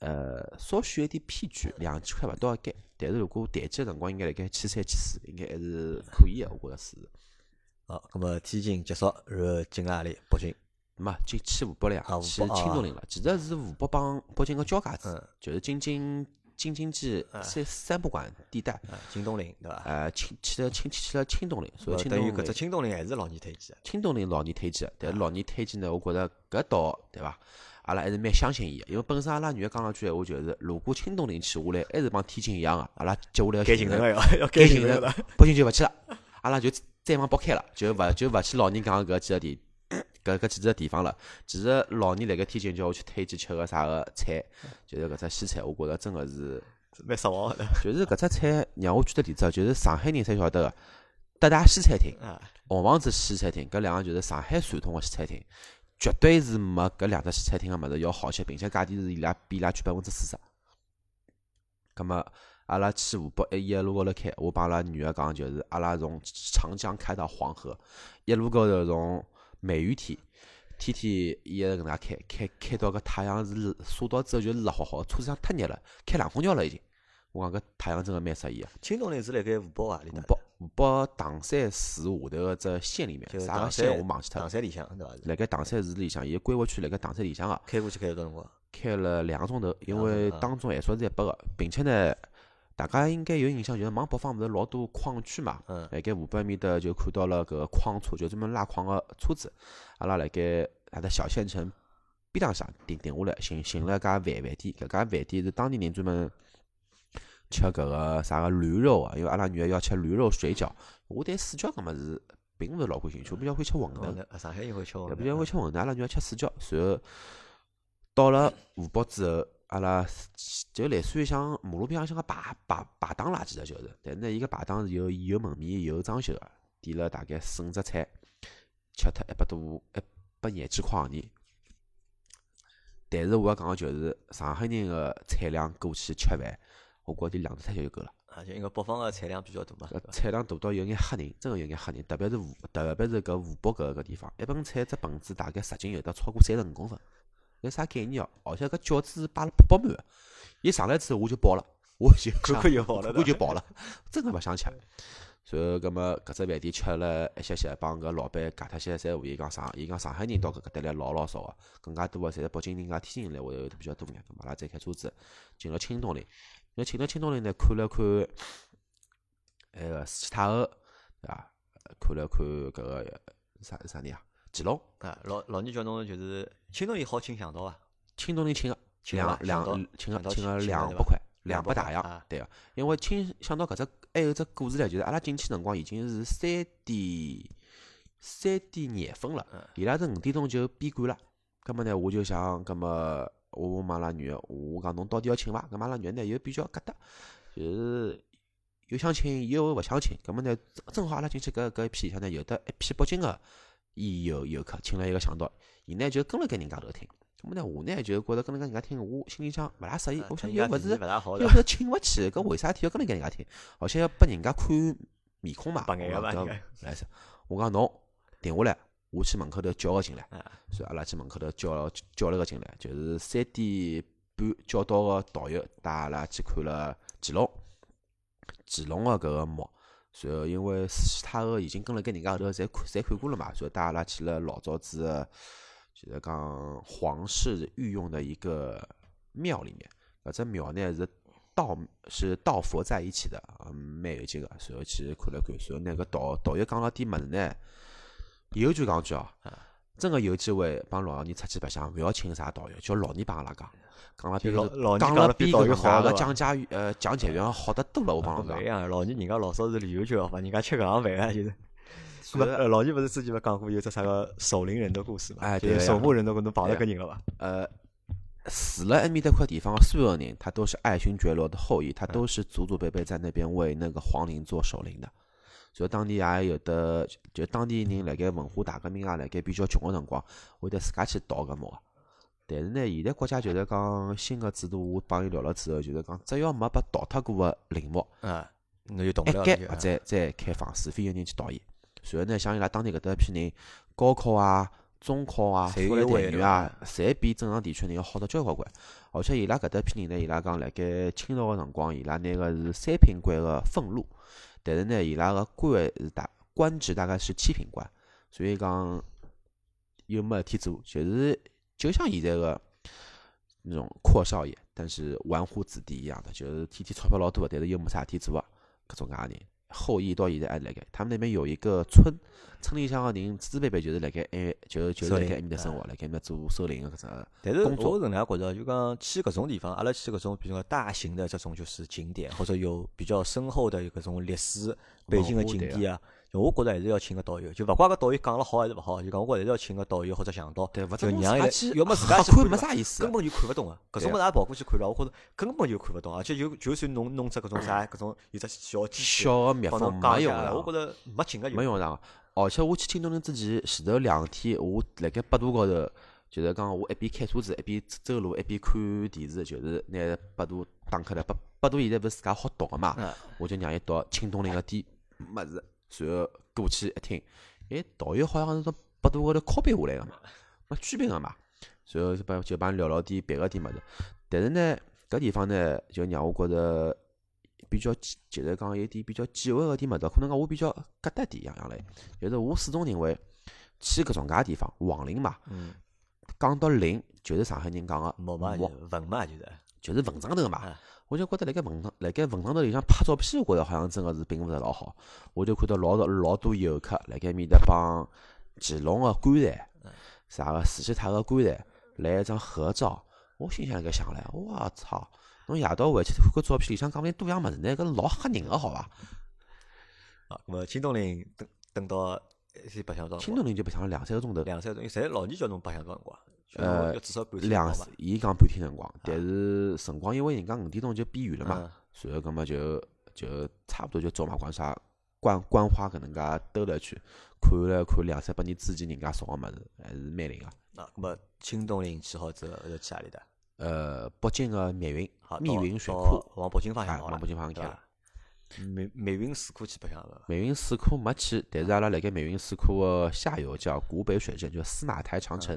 呃，稍许有点偏贵，两千块勿到一间。但是如果淡季个辰光，应该辣盖千三千四，应该还是可以个，我觉着是。好，葛末天津结束，然后进阿里北京，嘛进去湖北了呀，去青铜陵了。其实是湖北帮北京个交界处，就是京津。京津冀三三不管地带，京东林对伐？呃，去去了青去了青东林，所以青东林搿只青东林还是老年推荐的。青东林老年推荐的，但是老年推荐呢，我觉着搿岛对伐？阿拉还是蛮相信伊个，因为本身阿拉女儿讲了句闲话，就是如果青东林去下来，还是帮天津一样个，阿拉接下来要改行程了，要改行程了，北京就勿去了，阿拉就再往北开了，就勿就勿去老年讲搿几个地。搿搿几只地方了，其实老年辣盖天津叫我去推荐吃个啥个菜，就是搿只西菜，我觉着真个是蛮失望的。就是搿只菜让我举个例子，就是上海人才晓得个德大西餐厅、红房子西餐厅，搿两个就是上海传统个西餐厅，绝对是没搿两只西餐厅个物事要好吃，并且价钿是伊拉比伊拉贵百分之四十。葛末阿拉去湖北一一路高头开，我帮阿拉女儿讲，就是阿拉从长江开到黄河，一路高头从。梅雨天，天天一直搿能介开，开开到搿太阳是晒到之后就热好好，车子上太热了，开冷空调了已经。我讲搿太阳真个蛮适意个。青铜岭是辣盖湖北啊？湖北湖北唐山市下头个只县里面，啥个县我忘记脱了。唐山里向对伐？辣盖唐山市里向，伊规划区辣盖唐山里向个。开过去开了多辰光？开了两个钟头，因为当中还算是一百个，并且呢。大家应该有印象，就是往北方勿是老多矿区嘛？嗯，辣盖湖北面搭就看到了搿矿车，就专门拉矿个车子。阿拉辣盖阿拉小县城边浪向停停下来，寻寻了家饭饭店。搿家饭店是当地人专门吃搿个啥个驴肉啊，因为阿拉女儿要吃驴肉水饺。我对水饺搿么事并勿是老感兴趣，我比较会吃馄饨。上海人会吃馄饨。比较会吃馄饨，阿拉女儿吃水饺。随后到了湖北之后。阿拉就类似于像马路边上像个排排排档啦，其实就是，但是呢，伊个排档是有有门面有装修个，点了大概四五只菜，吃脱一百多一百廿几块行钿。但是我要讲个就是，上海人个菜量过去吃饭，我觉点两只菜就够了。啊，就因为北方个菜量比较大嘛。菜量大到有眼吓人，真个有眼吓人，特别是湖，特别是搿湖北搿个地方，一盆菜只盆子大概直径有得超过三十五公分。搿啥概念哦？而且搿饺子是摆了饱饱满个，一上来之后我就饱了，我就 看看就饱了，我就饱了，真个勿想吃。然后搿么搿只饭店吃了一歇歇，帮搿老板讲脱些三话，伊讲上，伊讲上海人到搿搭来老老少个，更加多个侪是北京人、家天津人来会得比较多眼。阿拉再开车子进了青东林，那进了青东林呢，看了看埃个慈禧太后，对伐？看了看搿个啥啥人啊？乾隆啊，老老年叫侬就是青东林好请向导啊，青东林请个两两请个请个两百块，两百大洋，对个。因为请想到搿只还有只故事唻，就是阿拉进去辰光已经是三点三点廿分了，伊拉是五点钟就闭馆了。葛么呢，我就想，葛么我问阿拉女儿，我讲侬到底要请伐？葛末阿拉女儿呢又比较疙瘩，就是又想请又勿想请。葛么呢，正好阿拉进去搿搿一批里向呢，有得一批北京个。伊有游客请了一个向导，伊呢就跟了跟人家头听，咾么呢我呢就觉着跟了搿人家听，我心里想勿大适意，我想又勿是又勿是请勿起，搿为啥体要跟了搿人家听？而且要拨人家看面孔嘛，来噻，我讲侬停下来，我去门口头叫个进来，所以阿拉去门口头叫叫了个进来，就是三点半叫到个导游带阿拉去看了乾隆，乾隆个搿个墓。随后，因为慈禧太后已经跟了搿人家后头，侪看侪看过了嘛，所以带阿拉去了老早子个就是讲皇室御用的一个庙里面，搿只庙呢是道是道佛在一起的，嗯，蛮有劲个。随后去看了看，随后那个导导游讲了点物事呢，有句讲句哦，真个有机会帮老年出去白相，勿要请啥导游，叫老年帮阿拉讲，讲了比老老讲了比导游好个讲解员呃讲解员好得多了，我帮侬讲。一样，老年人家老早是旅游局好伐？人家吃搿行饭啊，就是。呃，老年勿是之前勿讲过有只啥个守灵人的故事嘛？哎，对，守护人都可能碰到搿人了伐？呃，死了埃面搭块地方所有人，他都是爱新觉罗的后裔，他都是祖祖辈辈在那边为那个皇陵做守灵的。就当地也有的，就当地人辣盖文化大革命啊，辣盖比较穷个辰光，会得自家去盗搿墓。但是呢，现在国家就是讲新个制度，我帮伊聊了之后，就是讲只要没被盗脱过个陵墓，啊，那就动不了。一改再再开放，除非有人去盗伊。随后呢，像伊拉当地搿搭一批人，高考啊、中考啊、复旦待遇啊，侪比正常地区人要好得交关关。而且伊拉搿搭一批人呢，伊拉讲辣盖清朝个辰光，伊拉拿个是三品官个俸禄，但是呢，伊拉个官是大官职大概是七品官，所以讲又没事体做，就是就像现在个那种阔少爷，但是纨绔子弟一样的，就是天天钞票老多，但是又没啥事体做个搿种介人。后裔到现在还辣盖，他们那边有一个村，村里向个人祖祖辈辈就是辣盖埃，就就是辣盖埃面搭生活，辣盖埃面搭做守灵个搿种但是我是能样觉着，就讲去搿种地方，阿拉去搿种，比如讲大型的这种就是景点，或者有比较深厚的搿种历史背景的景点啊。就我觉着还是要请个导游，就勿怪搿导游讲了好还是勿好，就讲我觉着还是要请个导游或者向导，就让伊来，要么自 家去看没啥意思，根本就看勿懂个。搿种物事也跑过去看了，我觉着根本就看勿懂，而且就就算侬弄只搿种啥搿种有只小机器，小个蜜蜂没用我觉着没劲个，没用上。而且我去青东陵之前，前头两天我辣盖百度高头，就是讲我一边开车子一边走路一边看电视，就是拿百度打开来，百百度现在勿是自家好读个嘛，我就让伊读青东陵个点物事。随后过去一听，哎，导游好像是从百度高头 copy 下来个嘛，没区别个嘛。随后就帮就帮聊聊点别个点物事。但是呢，搿地方呢，就让我觉着比较就是讲有点比较忌讳个点物事，可能讲我比较疙瘩点样样嘞。就是我始终认为去搿种介地方，黄陵嘛，讲到陵就是上海人讲个墓嘛，就是就是文章头嘛。我就觉得辣盖坟上，辣盖文章头里向拍照片，我觉着好像真个是并勿是老好。我就看到老多老多游客辣盖面搭帮乾隆个棺材，啥个慈禧太后棺材来一张合照。我心想辣盖想来，我操！侬夜到回去看看照片里向讲点多样物事呢，搿老吓人个，好伐？啊，咾么青东陵等等到先白相到。青东陵就白相了两三个钟头。两三个钟头，侪老年叫侬白相到辰光？呃，两，伊讲半天辰光，但是辰光因为人家五点钟就闭园了嘛，随后搿么就就差不多就走马观花观观花搿能介兜了一圈，看了看两三百年之前人家送个物事，还是蛮灵个。啊，搿么青东陵去好之后，后头去哪里的？呃，北京个密云，密云水库，往北京方向，往北京方向开。密密云水库去白相了。密云水库没去，但是阿拉辣盖密云水库个下游叫古北水镇，就司马台长城。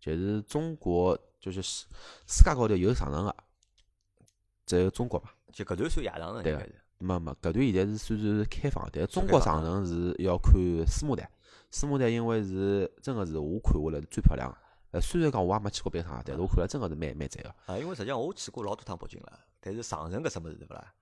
就是中国，就是世世界高头有长城个，只有中国嘛。就搿段算夜长城，对个。没没，搿段现在是算是开放，但中国长城是要看苏幕台。苏幕台因为是真个是我看下来是最漂亮个。呃，虽然讲我也没去过别趟，但是我看了真个是蛮蛮赞个。啊，因为实际上我去过老多趟北京了，但是长城搿什么事对勿啦？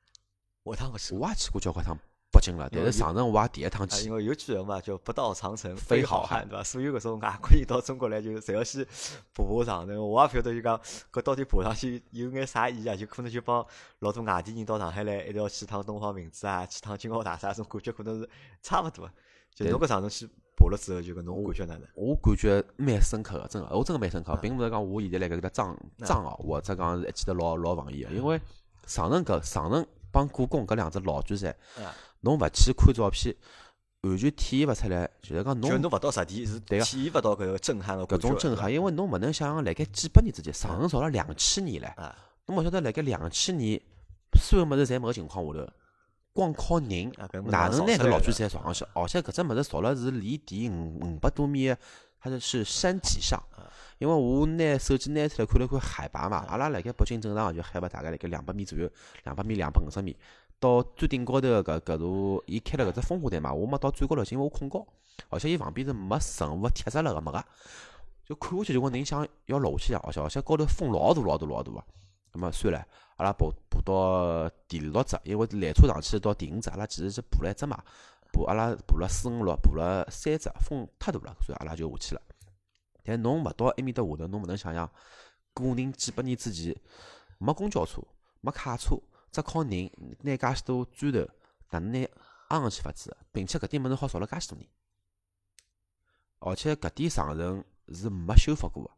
我趟勿去。我也去过交关趟。北京了，但是长城我也第一趟去。因为有句话嘛，叫“不到长城非好汉”，对伐？所有搿种外国人到中国来，就侪要先爬爬长城。我也勿晓得就讲搿到底爬上去有眼啥意义啊？就可能就帮老多外地人到上海来，一定要去趟东方明珠啊，去趟金澳大厦，种感觉可能是差勿多。就侬搿长城去爬了之后，就搿侬感觉哪能？我感觉蛮深刻个，真个，我真个蛮深刻，并勿是讲我现在辣盖搿搭装装哦，或者讲是一记头老老文艺个，因为长城搿长城帮故宫搿两只老巨山。侬勿去看照片，完全体验勿出来。就是讲侬，侬勿到实地是对个体验勿到搿个震撼个搿种震撼，因为侬勿能想象，辣盖几百年之间，长城造了两千年唻。侬勿晓得辣盖两千年，所有物事侪没个情况下头，光靠人哪能拿搿老巨山造上去？而且搿只物事造了是离地五五百多米，它是是山脊上。因为我拿手机拿出来看了看海拔嘛，阿拉辣盖北京正常就海拔大概辣盖两百米左右，两百米两百五十米。到最顶高头搿搿座，伊开了搿只烽火台嘛，我没到最高头，因为我恐高，而且伊旁边是没任何铁栅栏个没个，就看下去就讲人想要落下去啊而且而且高头风老大老大老大个。那么算了，阿拉爬爬到第六只，因为缆车上去到第五只，阿拉其实是爬了一只嘛，爬阿拉爬了四五六，爬了三只，风太大了，所以阿拉就下去了。但侬勿到埃面搭下头，侬勿能想象，个人几百年之前，没公交车，没卡车，只靠人拿介许多砖头，哪能拿昂上去法子？并且搿点物事好造了介许多年，而且搿点长城是没修复过个，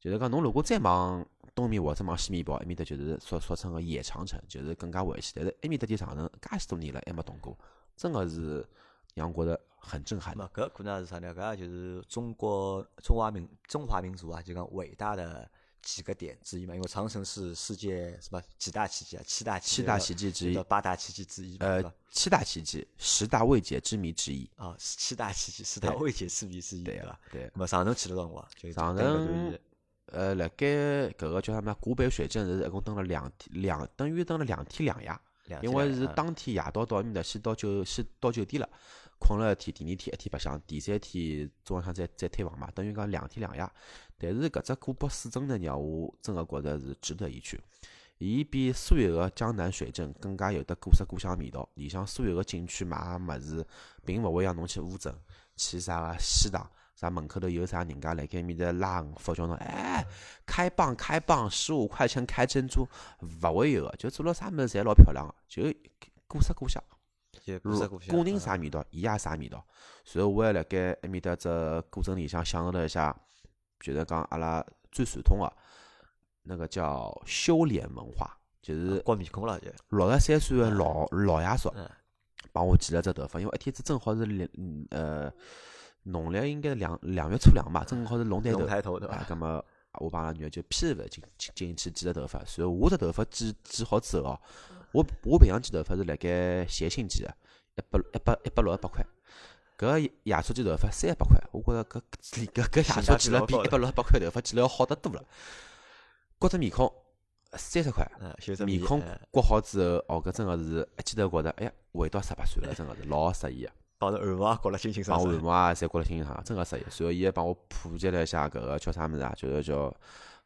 就是讲侬如果再往东面或者往西面跑，埃面搭就是说俗称个野长城，就是更加危险。但是埃面搭点长城介许多年了还没动过，真个是让觉着很震撼。嘛，搿可能是啥呢？搿就是中国中华民中华民族啊，就讲伟大的几个点之一嘛。因为长城是世界什么几大奇迹啊？七大七大奇迹之一，八大奇迹之一。呃，七大奇迹，十大未解之谜之一。啊，七大奇迹，十大未解之谜之一，对吧？对。那么长城去了多少辰光？长城。呃，辣盖搿个叫啥么？古北水镇是一共登了两天两，等于登了两天两夜。因为是当天夜到到埃面搭先到酒先到酒店了，困了一天，第二天一天白相，第三天中浪向再再退房嘛，等于讲两天两夜。但是搿只古北水镇呢，让我真个觉着是值得一去。伊比所有个江南水镇更加有得古色古香味道，里向所有个景区买物事，并勿会让侬去乌镇，去啥个西塘。啥门口头有啥人家辣盖面搭拉横幅叫侬哎开蚌开蚌十五块钱开珍珠，勿会有个，就做了啥物事侪老漂亮个，就古色古香。古人啥味道，伊也啥味道。随后我还辣盖埃面搭只古镇里向享受了一下，就是讲阿拉最传统个那个叫修脸文化，就是刮面孔了就。六十三岁个老老爷叔帮我剪了只头发，因为一天子正好是两呃。农历应该是两两月初两吧，正好是龙抬头。龙抬头对伐？那么我帮阿拉女儿就披头进进进去剪了头发，然后我只头发剪剪好之后哦，我我平常剪头发是辣盖协信剪的，一百一百一百六十八块。搿亚叔剪头发三百块，我觉着搿搿搿亚叔剪了比一百六十八块头发剪了要好得多了。刮只面孔三十块，面孔刮好之后，哦，搿真个是一记头觉着，哎呀，回到十八岁了，真个是老适意个。帮着按摩也觉了清清爽爽，帮按摩啊，侪觉了清清爽爽，真个适意。随后伊还帮我普及了一下搿个叫啥物事啊？就是叫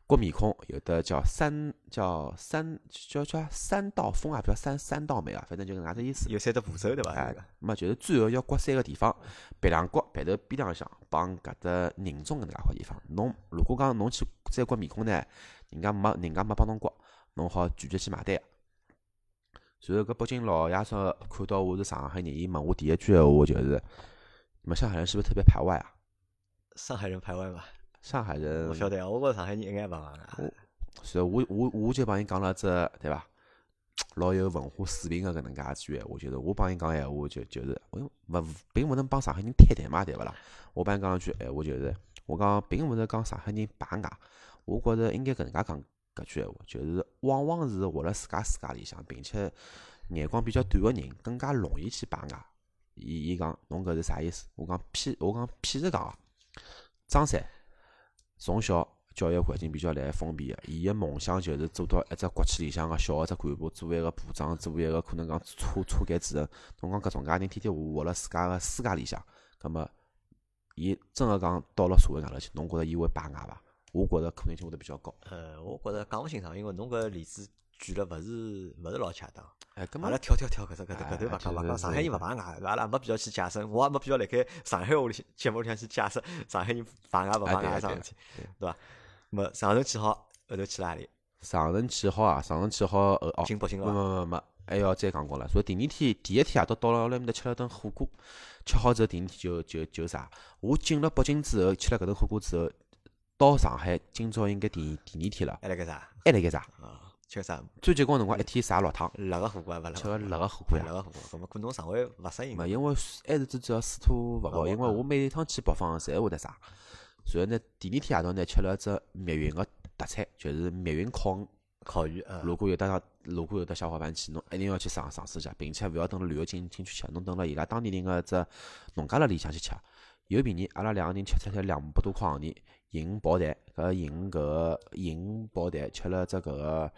刮面孔，有的叫三叫三叫叫三道风啊，不叫三三道眉啊，反正就搿能介只意思。有三只步骤对伐？哎，么就是最后要刮三个地方，鼻梁刮、鼻头边浪向帮搿只人中搿能介块地方。侬如果讲侬去再刮面孔呢，人家没人家没帮侬刮，侬好拒绝去买单。随后，搿北京老爷叔看到我是上海人，伊问我第一句闲话就是：“你们上海人是不是特别排外啊？”上海人排外伐？上海人，我晓得，我觉着上海人一眼勿排外。随后，我我我就帮伊讲了只，对伐？老有文化水平个搿能介一句闲话，就是我帮伊讲闲话，就就是我勿并勿能帮上海人摊台嘛，对勿啦？我帮伊讲一句闲话，就是我讲并勿是讲上海人排外，我觉着应该搿能介讲。搿句闲话就是，往往是活辣自家世界里向，并且眼光比较短个人，更加容易去排外。伊伊讲，侬搿是啥意思？我讲譬我讲譬如讲哦，张三从小教育环境比较来封闭个，伊个梦想就是做到一只国企里向个小个只干部，做一个部长，做一个可能讲车车间主任。侬讲搿种介人天天活活辣自家个世界里向，葛末伊真个讲到了社会上头去，侬觉着伊会排外伐？我觉着可能性会得比较高。呃，我觉着讲勿清爽，因为侬搿例子举了勿是勿是老恰当。哎，阿拉跳跳跳搿只搿搿头勿讲勿讲上海人勿排外，阿拉没必要去解释，我也没必要辣盖上海话里节目里向去解释上海人排外勿排外桩事体，对伐？么长城签好后头去哪里？长城签好啊，长城签好后哦，进北京了。没没没没，还要再讲过了。所以第二天第一天夜到到了埃面搭吃了顿火锅，吃好之后第二天就就就啥？我进了北京之后，吃了搿顿火锅之后。到上海，今朝应该第第二天了。还辣盖啥？还辣盖啥？啊，吃啥？最结棍辰光一天啥六趟？辣个火锅勿辣？吃个辣个火锅呀？辣个火锅，搿么可能肠胃勿适应。嘛，因为还是最主要水土勿好。因为我每一趟去北方，侪会得啥？然后呢，第二天夜到呢，吃了只密云个特产，就是密云烤烤鱼。如果有得如果有得小伙伴去，侬一定要去尝尝试一下，并且勿要等了旅游景景区吃，侬等了伊拉当地人个只农家乐里向去吃，有便宜。阿拉两个人吃出来两百多块行钿。银宝蛋，搿银搿个银宝台吃了只搿个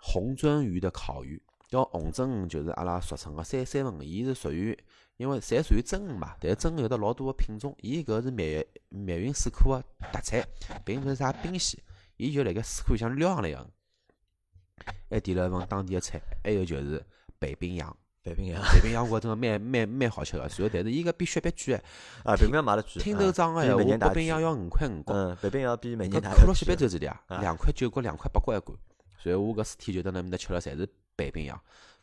红鳟鱼的烤鱼，叫红鳟鱼就是阿拉俗称个三三文鱼，伊是属于，因为侪属于鳟鱼嘛，但是真鱼有得老多个品种，伊搿是密密云水库个特产，并勿是啥冰鲜，伊就辣盖水库里向撩上来个。还点了一份当地个菜，还有就是北冰洋。北冰洋，北冰洋我真个蛮蛮蛮好吃个，然后但是伊搿比雪碧贵啊，北冰洋买了贵。听头涨个闲话，北冰洋要五块五角。嗯，北冰洋比每年大。可乐雪碧周子里啊，两块九角，两块八角一罐。然后我搿四天就在那面搭吃了，侪是北冰洋。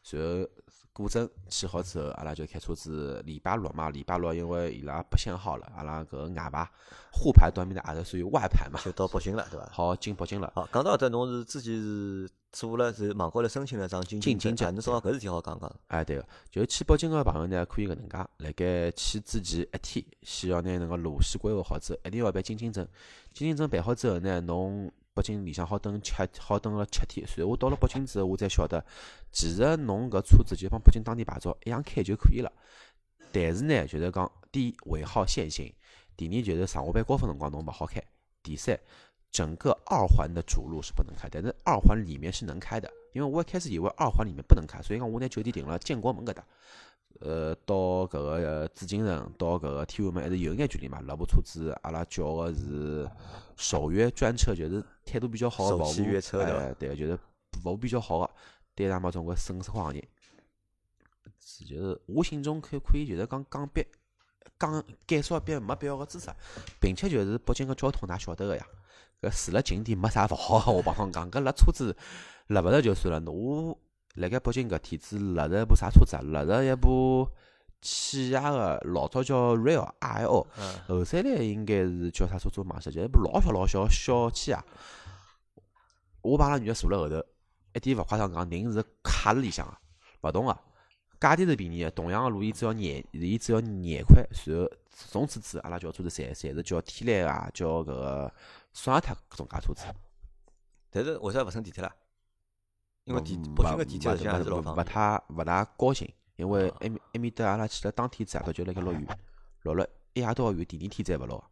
然后古镇去好之后，阿拉就开车子，礼拜六嘛，礼拜六因为伊拉不限号了，阿拉搿外牌沪牌到面搭也是属于外牌嘛，就到北京了，对伐？好进北京了。好，讲到搿搭，侬是之前是。做了是网高头申请了张进京证，侬正好搿事体好讲讲。哎，对个，就去北京个朋友呢，可以搿能介，辣盖去之前一天，先要拿那个路线规划好之后，一定要办进京证。进京证办好之后呢，侬北京里向好等七好等个七天。随后我到了北京之后，我才晓得，其实侬搿车子就帮北京当地牌照一样开就可以了。但是呢，就是讲，第一尾号限行，第二就是上下班高峰辰光侬勿好开，第三。整个二环的主路是不能开，但是二环里面是能开的。因为我一开始以为二环里面不能开，所以讲我拿酒店停了建国门搿搭。呃，到搿个紫禁城，到搿个天安门还是有眼距离嘛。那部车子阿拉叫个是首约专车，就是态度比较好的服务，哎，对，就是服务比较好的，对上嘛总归省十块行钿。就是我心中可可以就是讲讲别讲减少一别没必要个知识，并且就是北京个交通，㑚晓得个呀。搿住了景点没啥勿好，我帮侬讲，搿辣车子辣勿着就算了。我辣盖北京搿天子辣着一部啥车子啊？辣着一部起亚个，老早叫 Rail R L，后三代应该是叫啥车子？忘记，就一部老小老小小起亚。我帮拉女的坐辣后头，一点勿夸张讲，人是卡辣里向个，勿动个。价钿是便宜个，同样个路伊只要廿，伊只要廿块。然后从此之后，阿拉叫车子侪侪是叫天籁啊，叫搿个。双塔搿种介车子，但是为啥勿乘地铁啦？因为地北京个地铁实际上是老方便。勿太勿大高兴，因为埃面埃面搭阿拉去了当天子夜到就辣盖落雨，落了一夜到雨，第二天再勿落。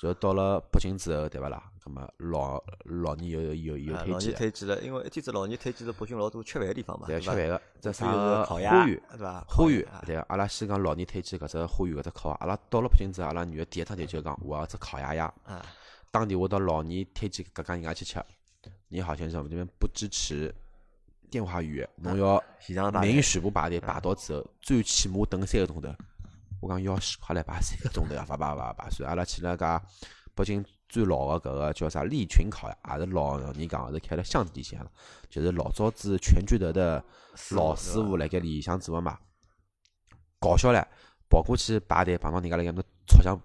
然后到了北京之后，对勿啦？葛么老老年有有有推荐。老年推荐了，因为一天子老年推荐了北京老多吃饭个地方嘛，对伐？吃饭个，这啥花园，对伐？花园，对阿拉先讲老年推荐搿只花园搿只烤鸭。阿拉到了北京之后，阿拉女个第一趟就就讲我要只烤鸭鸭。当地我到老年推荐搿家人家去吃，你好先生，我们这边不支持电话预约，侬要临全部排队排到之后，最起码等三个钟头。我讲要死，快来排三个钟头 啊！排排排排，所以阿拉去了家北京最老的搿个叫啥利群烤鸭，也是老人讲是开了巷子底下，就是老早子全聚德的老师傅辣盖里向做的嘛。搞笑唻，跑过去排队碰到人家辣盖那吵相。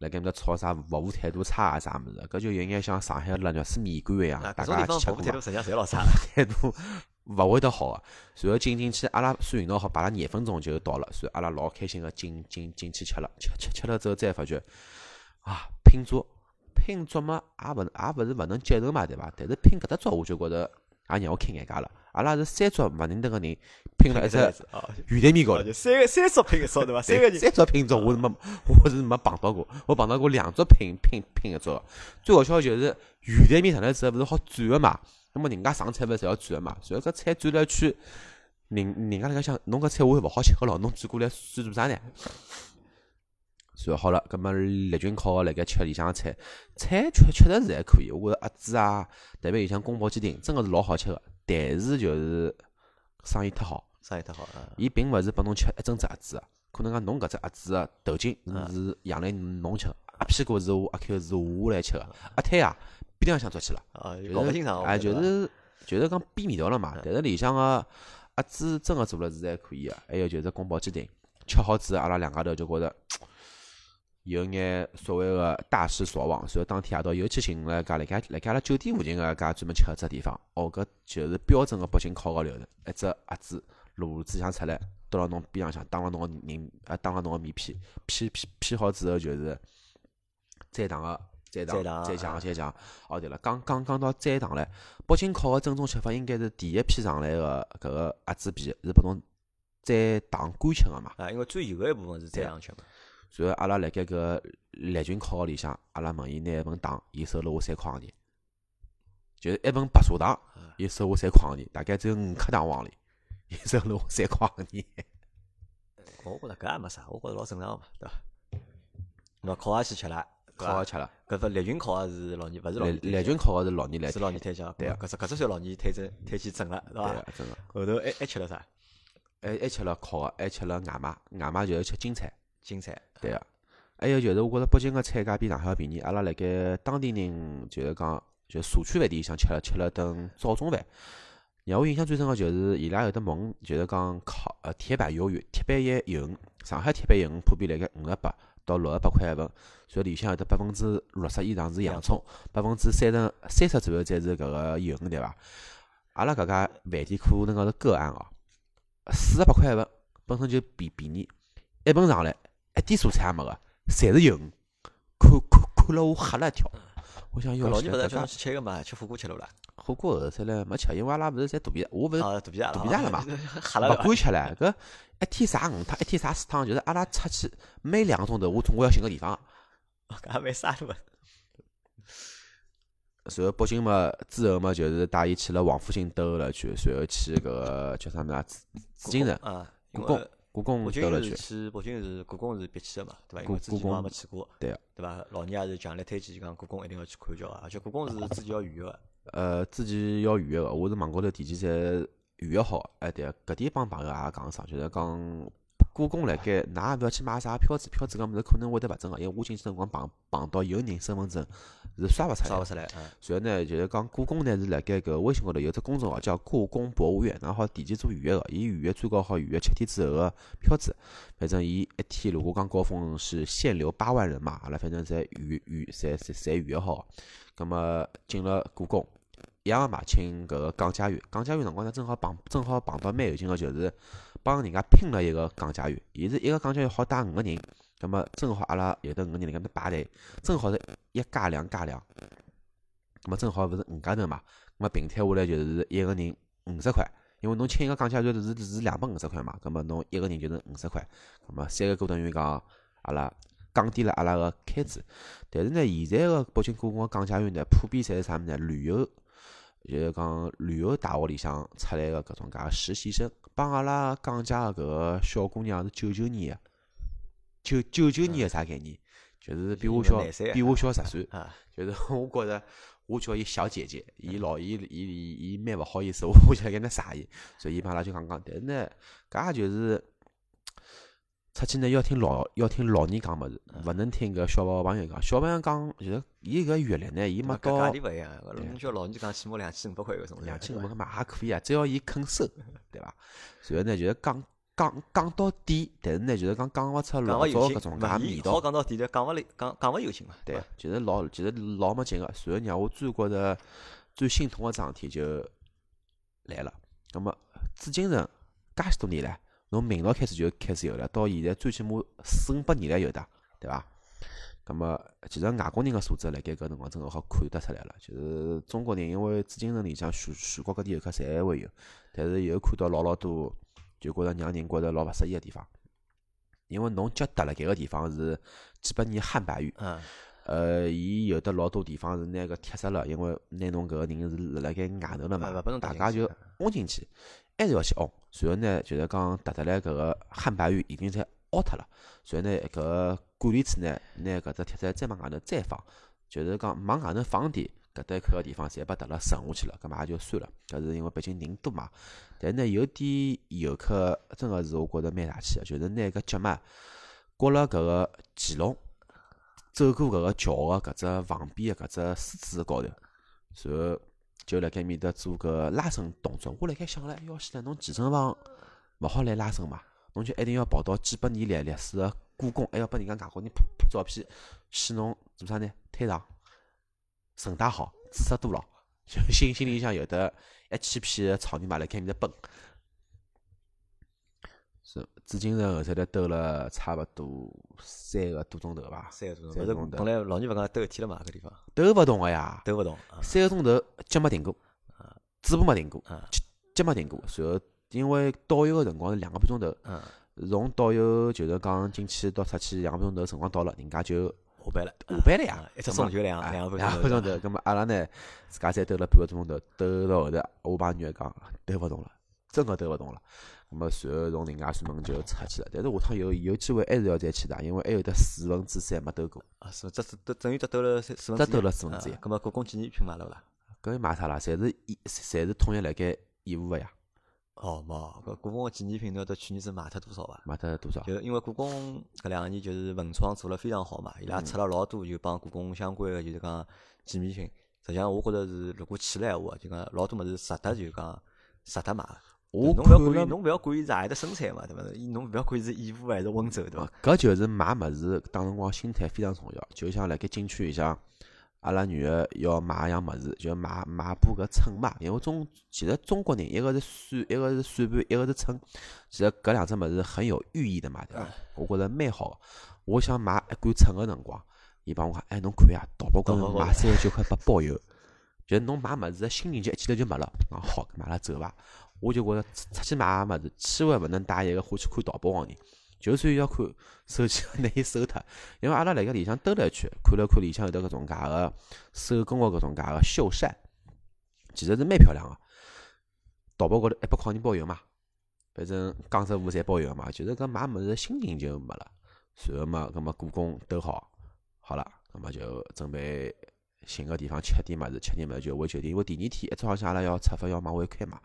辣盖面搭吵啥服务态度差啊啥物事，搿就有眼像上海辣肉丝面馆一样，大家去吃过态度实际上侪老差，态度勿会得好个。随后进进去，阿拉算运道好，排了廿分钟就到了，所以阿拉老开心个进进进去吃了，吃吃吃了之后再发觉，啊，拼桌拼桌嘛，也勿也勿是勿能接受嘛，对伐？但是拼搿搭桌我就觉着。也让我开眼界了，阿拉是三桌勿认得个人拼了一只鱼蛋面高头，三个三桌拼一桌对伐？三个人三桌拼一桌，我是没 我是没碰到过，我碰到过两桌拼拼拼一桌。最搞笑就是鱼蛋面上来之后勿是好转个嘛，那么人家上菜勿是要转个嘛，然后搿菜转了一圈，人人家辣盖想，侬搿菜我又勿好吃个咯，侬转过来算做啥呢？算好了，葛末立群烤辣盖吃里向菜，菜确确实是还可以。我觉着鸭子啊，特别像宫保鸡丁，真个是老好吃个。但是就是生意忒好，生意忒好。伊并勿是拨侬吃一整只鸭子，可能讲侬搿只鸭子个头颈是养来侬吃，鸭屁股是我阿 Q 是我来吃个，鸭腿啊边浪向做起了，搞勿清爽。哎，就是就是讲变味道了嘛。但是里向个鸭子真个做了是还可以个，还有就是宫保鸡丁，吃好之后阿拉两家头就觉着。有眼所谓个大失所望，所以当天夜到又去寻了家辣盖辣盖阿拉酒店附近个家专门吃个只地方。哦，搿就是标准个北京烤鸭流程，一只鸭子卤子向出来，倒辣侬边浪向，打了侬个人，啊，打了侬个面皮，片片片好之后就是再糖个，再糖，再酱，再酱。哦，对了，刚刚讲到再糖唻，北京烤个正宗吃法应该是第一批上来个搿个鸭子皮是拨侬再糖干吃个嘛？啊，因为最油个一部分是再糖吃嘛。然后阿拉辣盖搿立群烤个里向，阿拉问伊拿一份糖，伊收了我三块行钿，就是一份白砂糖，伊收我三块行钿，大概只有五克糖往里。伊收了我三块钿。我觉着搿也没啥，我觉着老正常嘛，对伐？喏，烤鸭去吃了，烤鸭吃了。搿只立群烤鸭是老年，勿是老年。立群烤鸭是老年来，是老年推荐。对啊，搿只搿只算老年推荐推荐整了，对伐？真个。后头还还吃了啥？还还吃了烤鸭，还吃了外卖，外卖就是吃京菜。京菜。对啊。还有就是，我觉着北京个菜价比上海要便宜。阿拉辣盖当地人就是讲，就社区饭店里向吃了吃了顿早中饭。让我印象最深个就是，伊拉有得问，就是讲烤呃铁板鱿鱼，铁板一鱿鱼，上海铁板鱿鱼普遍辣盖五十八到六十八块一份，所以里向有得百分之六十以上是洋葱，百分之三十三十左右才是搿个鱿鱼，对伐？阿拉搿家饭店可能讲是个案哦，四十八块一份，本身就便便宜，一份上来一点蔬菜也没个，侪是鱿鱼，看看看了我吓了一跳。我想要老年勿是叫去吃个嘛，吃火锅吃了啦。火锅后头出来没吃，因为阿拉勿是在肚皮，我勿是肚皮大肚皮大了嘛，勿敢吃唻。搿一天啥五趟，一天啥四趟，就是阿拉出去每两个钟头，我总归要寻个地方。搿还蛮啥路。随后北京嘛，之后嘛，就是带伊去了王府井兜了去，随后去搿个叫啥么子？紫禁城、故宫。故宫兜了去。去北京是故宫是必去的嘛，对伐？因为之前我也没去过，对对伐？老年也是强烈推荐，就讲故宫一定要去看叫啊！而且故宫是自己要预约个。呃，自己要预约个，我是网高头提前侪预约好。哎，对，搿点帮朋友也讲上，就是讲。故宫辣盖，㑚也勿要去买啥票子，票子搿物事可能会得勿准个，因为我进去辰光碰碰到有人身份证是刷勿出来，刷勿出来。随后呢，就是讲故宫呢是辣盖搿微信高头有只公众号叫故宫博物院，然后好提前做预约个，伊预约最高好预约七天之后个票子。反正伊一天如果讲高峰是限流八万人嘛，阿拉反正侪预预侪侪侪预约好。葛末进了故宫，一样嘛，请搿个讲解员，讲解员辰光呢正好碰正好碰到蛮有劲个，就是。帮人家拼了。一个讲解员，伊是一个讲解员好带五个人，葛么正好阿拉有得五个人辣盖面排队，正好是一加两加两，葛末正好勿是五家头嘛，葛末平摊下来就是一个人五十块，因为侬请一个讲解员是是两百五十块嘛，葛末侬一个人就是五十块，葛末三个过等于讲阿拉降低了阿拉个开支，但是呢，现在个北京故宫个讲解员呢，普遍侪是啥物事呢？旅游。就是讲旅游大学里向出来个搿种介实习生，帮阿拉讲解个搿个小姑娘是九九年个，九九九年个啥概念？就是比我小，比我小十岁。就是 我觉着，我叫伊小姐姐，伊老伊伊伊蛮勿好意思，我就辣盖那撒伊，所以伊帮阿拉就讲讲。但是呢，搿也就是。出去呢要听老要听老人讲物事，勿能听搿小朋友讲。小朋友讲就是伊搿阅历呢，伊没到。价钿勿一样，侬叫老人讲起码两千五百块搿种。两千五百块嘛还可以啊，只要伊肯收，对伐？然后呢就是讲讲讲到底，但是呢就是讲讲勿出老早搿种介味道。好讲到底，讲勿来，讲讲勿有劲嘛。对，其实老其实老没劲个。然后让我最觉着最心痛个桩事体就来了。那么紫禁城介许多年唻。从明朝开始就开始有了，到现在最起码四五百年来有的，对伐？那么，其实外国人个素质辣盖搿辰光真个好看得出来了。就是中国人，因为紫禁城里向全全国各地游客侪会有，但是有看到老老多，就觉着让人觉着老勿适意个地方。因为侬脚踏辣盖个地方是几百年汉白玉，嗯，呃，伊有的老多地方是拿个贴实了，因为拿侬搿个人是辣盖外头了嘛，大家就凹进去。还是要去。凹，然后呢，就是讲踏得来搿个汉白玉已经在凹脱了，然后呢，搿个管理处呢，拿搿只铁砖再往外头再放，就是讲往外头放点，搿搭一块个地方侪被踏了沉下去了，搿么也就算了。搿是因为北京人多嘛，但呢，有点游客真个是我觉着蛮大气个，就是拿搿脚嘛挂了搿个骑龙，走过搿个桥个搿只旁边个搿只狮子高头，然后。就辣盖面搭做个拉伸动作，我辣盖想唻，要死了，侬健身房勿好来拉伸嘛？侬就一定要跑到几百年历历史个故宫，还要拨人家外国人拍拍照片，显侬做啥呢？腿长，神态好，知识多了，就心心里向有的一千匹个草泥马辣盖面搭奔。是紫金城后头来兜了差勿多三个多钟头吧，三个多钟头。本来老年勿讲兜一天了嘛，搿地方。兜勿动个呀，兜勿动。三个钟头脚没停过，嘴巴没停过，脚没停过。随后因为导游个辰光是两个半钟头，从导游就是讲进去到出去两个半钟头辰光到了，人家就下班了，下班了呀。一只钟就两两个半钟头。咁么阿拉呢，自家再兜了半个钟头，兜到后头，我帮女儿讲兜勿动了，真个兜勿动了。咁么随后从人家扇门就出去了。但是下趟有有机会还是要再去打，因为还有得四分之三没兜过。啊，是这是等等于只兜了四分之只兜了四分之一。咁么故宫纪念品买了勿啦？搿买啥啦？侪是义，侪是统一辣盖义乌个呀。哦，冇，搿故宫个纪念品，侬晓得去年子卖脱多少伐？卖脱多少？就因为故宫搿两年就是文创做了非常好嘛，伊拉出了老多就帮故宫相关个，就是讲纪念品。实际上，我觉着是如果去了闲话，就讲老多物事值得就讲值得买。我侬勿要管，侬勿要管伊是何里搭生产嘛，对伐？侬勿要管是义乌还是温州，对伐？搿就是买物事当辰光心态非常重要。就像辣盖景区里向，阿拉女儿要买一样物事，就买买把搿秤嘛。因为中其实中国人一个是算，一个是算盘，一个是秤。其实搿两只物事很有寓意的嘛，对伐？我觉着蛮好。我想买一杆秤个辰光，伊帮我讲，哎，侬看呀，淘宝高头买三十九块八包邮。就侬买物事个心情就一记头就没了。啊，好，买了走伐？我就觉着出去买物事，千万勿能带一个欢喜看淘宝个人。就算要看，手机拿伊收脱。因为阿拉辣盖里向兜了一圈，看了看里向有得搿种介个手工个搿种介个绣扇，其实是蛮漂亮个。淘宝高头一百块钱包邮嘛，反正江浙沪侪包邮嘛。就是搿买物事心情就没了。随后嘛，搿么故宫兜好，好了，搿么就准备寻个地方吃点物事，吃点物事就回酒店。因为第二天一早浪向阿拉要出发要往回开嘛。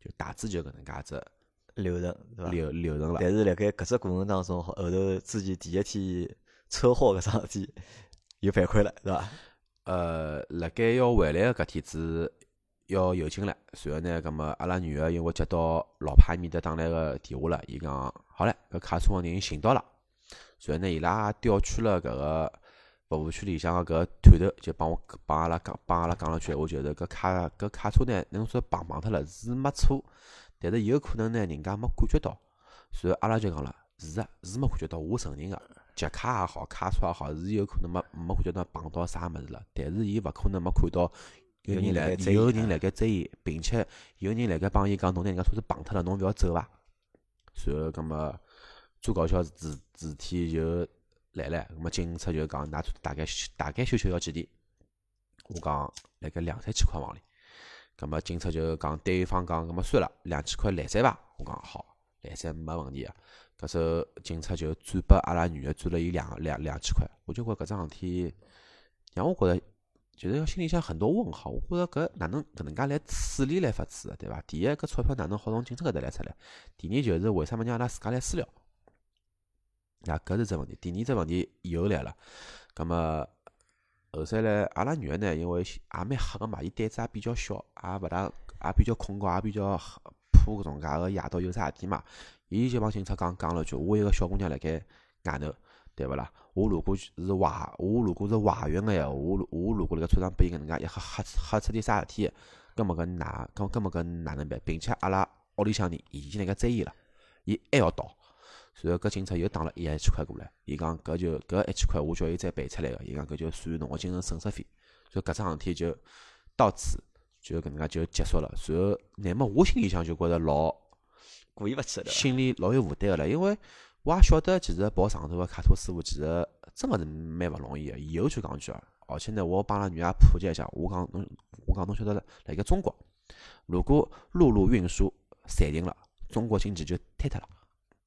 就大致就搿能介子流程，对伐？流流程了。但是辣盖搿只过程当中，后头之前第一天车祸搿桩事体有反馈了，是伐？呃，辣盖要回来个搿天子要有劲了。随后呢，搿么阿拉女儿因为接到老派面搭打来个电话了，伊讲好唻，搿卡车个人寻到了。随后呢，伊拉调取了搿个。服务区里向个搿探头就帮我帮阿拉讲帮阿拉讲了句，话，就是搿卡搿卡车呢，侬说碰碰脱了是没错，但是有可能呢，人家没感觉到。所以阿拉就讲了，是啊，是没感觉到，我承认个，集卡也好，卡车也好，是有可能没没感觉到碰到啥物事了。但是伊勿可能没看到有人来有人辣盖追伊，并且有人辣盖帮伊讲，侬拿人家车子碰脱了，侬勿要走伐？随后，搿么最搞笑事事体就。来了，那么警察就讲，拿出大概大概修修要几钿？我讲辣盖两三千块往里。那么警察就讲，对方讲，那么算了，两千块来三伐？我讲好，来三没问题啊。搿时候警察就转拨阿拉女儿转了伊两两两千块。我就觉搿桩事体让我觉着，就是心里向很多问号。我觉着搿哪能搿能介来处理来法子，对伐？第一，搿钞票哪能好从警察搿搭来出来？第二，就是为啥物让阿拉自家来私了？那搿是只问题，第二只问题又来了。葛末后头来，阿拉女儿呢，因为也蛮黑个嘛，伊胆子也比较小，也勿大，也比较恐高，也比较怕搿种介个夜到有啥事体嘛。伊就帮警察讲讲了句：我一个小姑娘辣盖外头，对勿啦？我如果是怀，我如果是怀孕个闲话，我我如果辣盖车上被伊搿能介一吓吓吓出点啥事体，葛末搿哪，搿搿末搿哪能办？并且阿拉屋里向人已经辣盖追伊了，伊还要逃。然后搿警察又打了一千块过来，伊讲搿就搿一千块，我叫伊再赔出来个，伊讲搿就算侬个精神损失费。所以搿桩事体就到此就搿能介就结束了。然后乃末我心里向就觉着老过意勿去了，心里老有负担个了，因为我也晓得其实跑长途个卡车师傅其实真个是蛮勿容易个。以后就讲句啊，而且呢，我帮拉女儿普及一下，我讲侬，我讲侬晓得辣盖中国，如果陆路运输暂停了，中国经济就瘫脱了。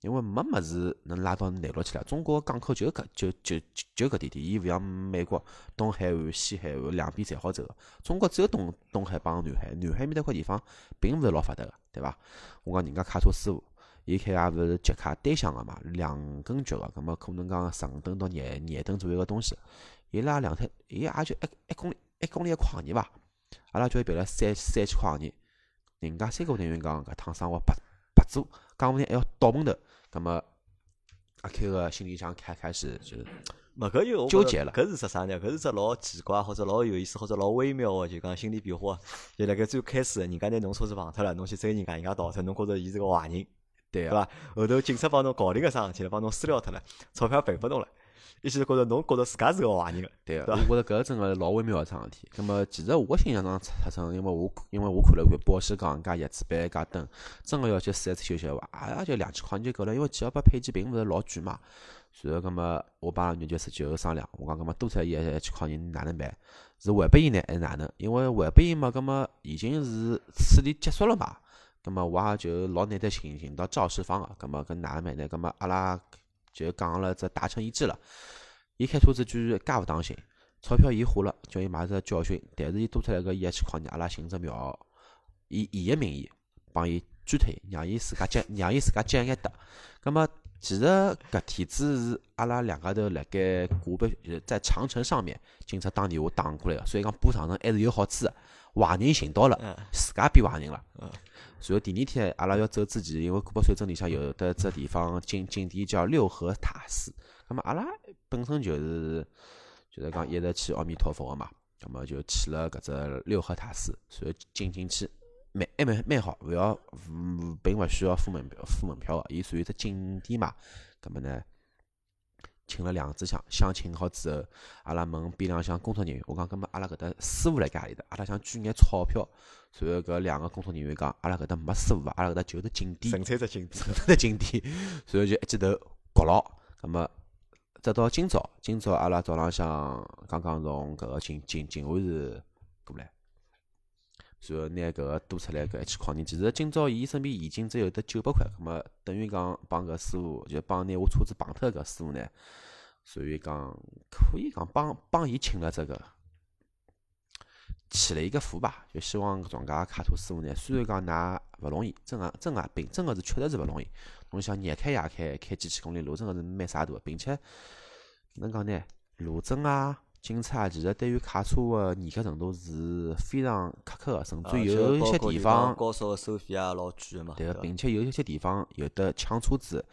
因为没物事能拉到内陆去了，中国港口就搿就就就搿点点，伊勿像美国东海岸、西海岸两边侪好走。中国只有东东海帮南海，南海面搭块地方并勿是老发达个，对伐？我讲人家卡车师傅，伊开也勿是捷卡单向个嘛，两根脚个，搿么可能讲十五吨到廿廿吨左右个东西，伊拉两台，伊也就一一公里一公里个矿钿伐？阿拉叫伊赔了三三千块钿，人家三个店员讲搿趟生活白白做，讲勿定还要倒门头。那么阿 Q 个心里想开开始就是，没搿就纠结了。搿是只啥呢？搿是只老奇怪或者老有意思或者老微妙个，就讲心理变化。就辣盖最开始，人家拿侬车子碰脱了，侬去追人家，人家逃脱，侬觉着伊是个坏人，对伐？后头警察帮侬搞定个桩事体了，帮侬私了脱了，钞票赔拨侬了。一直觉着侬觉着自家是个坏人个，对个，我觉着搿真个老微妙个桩事体。葛末其实我心里向出生，因为我因为我看了看保险杠加叶子板加灯，真个要去四 S 修修话，也就两千块钱就够了。因为几号八配件并勿是老贵嘛。然后葛末我帮拉女就实后商量，我讲葛末多出来一一千块钱哪能办？是还拨伊呢，还是哪能？因为还拨伊嘛，葛末已经是处理结束了嘛。葛末我也就老难得寻寻到肇事方个，葛末跟哪能办呢？葛末阿拉就讲了只达成一致了。伊开车子居然介勿当心，钞票伊花了，叫伊买只教训，但是伊多出来个一千块钿，阿拉寻只庙，以伊个名义帮伊捐脱，让伊自家接，让伊自家接眼得。那么其实搿天子是阿拉两家头辣盖古北，在长城上面，警察打电话打过来个，所以讲补长城还是有好处个。坏人寻到了，自家变坏人了。然后第二天阿拉要走之前，因为古北水镇里向有的只地方景景点叫六合塔寺，那么阿拉本身就是就是讲一直去阿弥陀佛个嘛，那么就去了搿只六合塔寺，随后进进去。蛮还蛮蛮好，勿要，并勿需要付门票付门票个，伊属于只景点嘛。那么呢，请了两支香，香请好之后，阿拉问边浪向工作人员，我讲，葛末阿拉搿搭师傅辣盖何里搭？阿拉想捐眼钞票。随后搿两个工作人员讲，阿拉搿搭没师傅，阿拉搿搭就是景点，纯粹只景点，纯粹只景点。随后就一记头搞牢。葛末直到今朝，今朝阿拉早浪向刚刚从搿个静静静安寺过来。然后拿搿个多出来搿一千块钿，其实今朝伊身边现金只有得九百块，葛末等于讲帮搿师傅就帮拿我车子碰脱搿师傅呢，所以讲可以讲帮帮伊请了这个起了一个福吧，就希望搿种介卡车师傅呢，虽然讲㑚勿容易，真个真个并真个是确实是勿容易，侬想日开夜开开几千公里路，真个是蛮啥大，并且哪能讲呢，路证啊。警察其实对于卡车个严格程度是非常苛刻个，甚至有一些地方高速个收费也老贵个嘛。对个，并且有一些地方有的抢车子、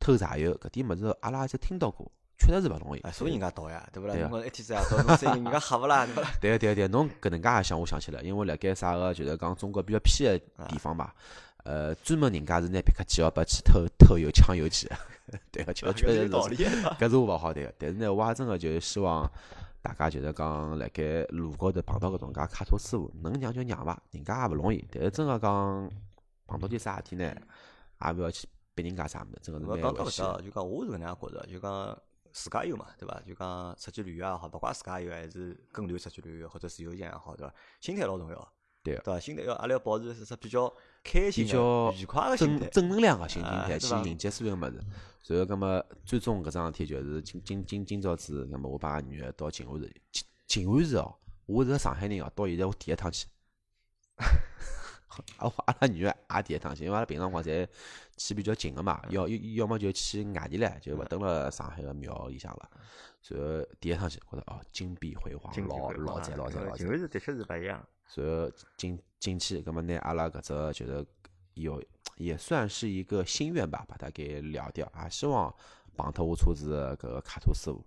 偷柴油，搿点物事阿拉也听到过，确实是勿容易。所以人家倒呀，对勿啦？侬讲一天子夜到，侬人家吓勿啦？对个 对个对，侬搿能介也想，我想起来，因为辣盖啥个就是讲中国比较偏个地方嘛，呃，专门人家是拿别克基奥去偷偷油、抢油去。对个，确确实是，搿是我勿好对个。但是呢，我也真个就是希望。大家就是讲，辣盖路高头碰到搿种介卡车师傅，能让就让伐，人家也勿容易。但是真个讲碰到点啥事体呢，也勿要去逼人家啥物事，真个是蛮危险。就讲我是搿能样觉着，就讲自驾游嘛，对伐？就讲出去旅游也好，勿怪自驾游还是跟团出去旅游，或者自由行也好，对伐？心态老重要。对，对伐？心态要阿拉要保持是只比较开心、比较愉快个心态，正能量个心态去迎接所有物事。然后，葛末最终搿桩事体就是今今今今朝子，葛末我帮女儿到静安寺，静静安寺哦，我是个上海人哦，到现在我第一趟去。阿 阿拉女儿也第一趟去，因为阿拉平常光侪去比较近个嘛，要要要么就去外地唻，就勿蹲辣上海个庙里向了。然后第一趟去，觉着哦，金碧辉煌，老老赞老赞老赞。静安寺的确是勿一样。然后进进去，葛么拿阿拉搿只就是有也算是一个心愿吧，把它给了掉啊！希望碰脱我车子搿个卡车师傅，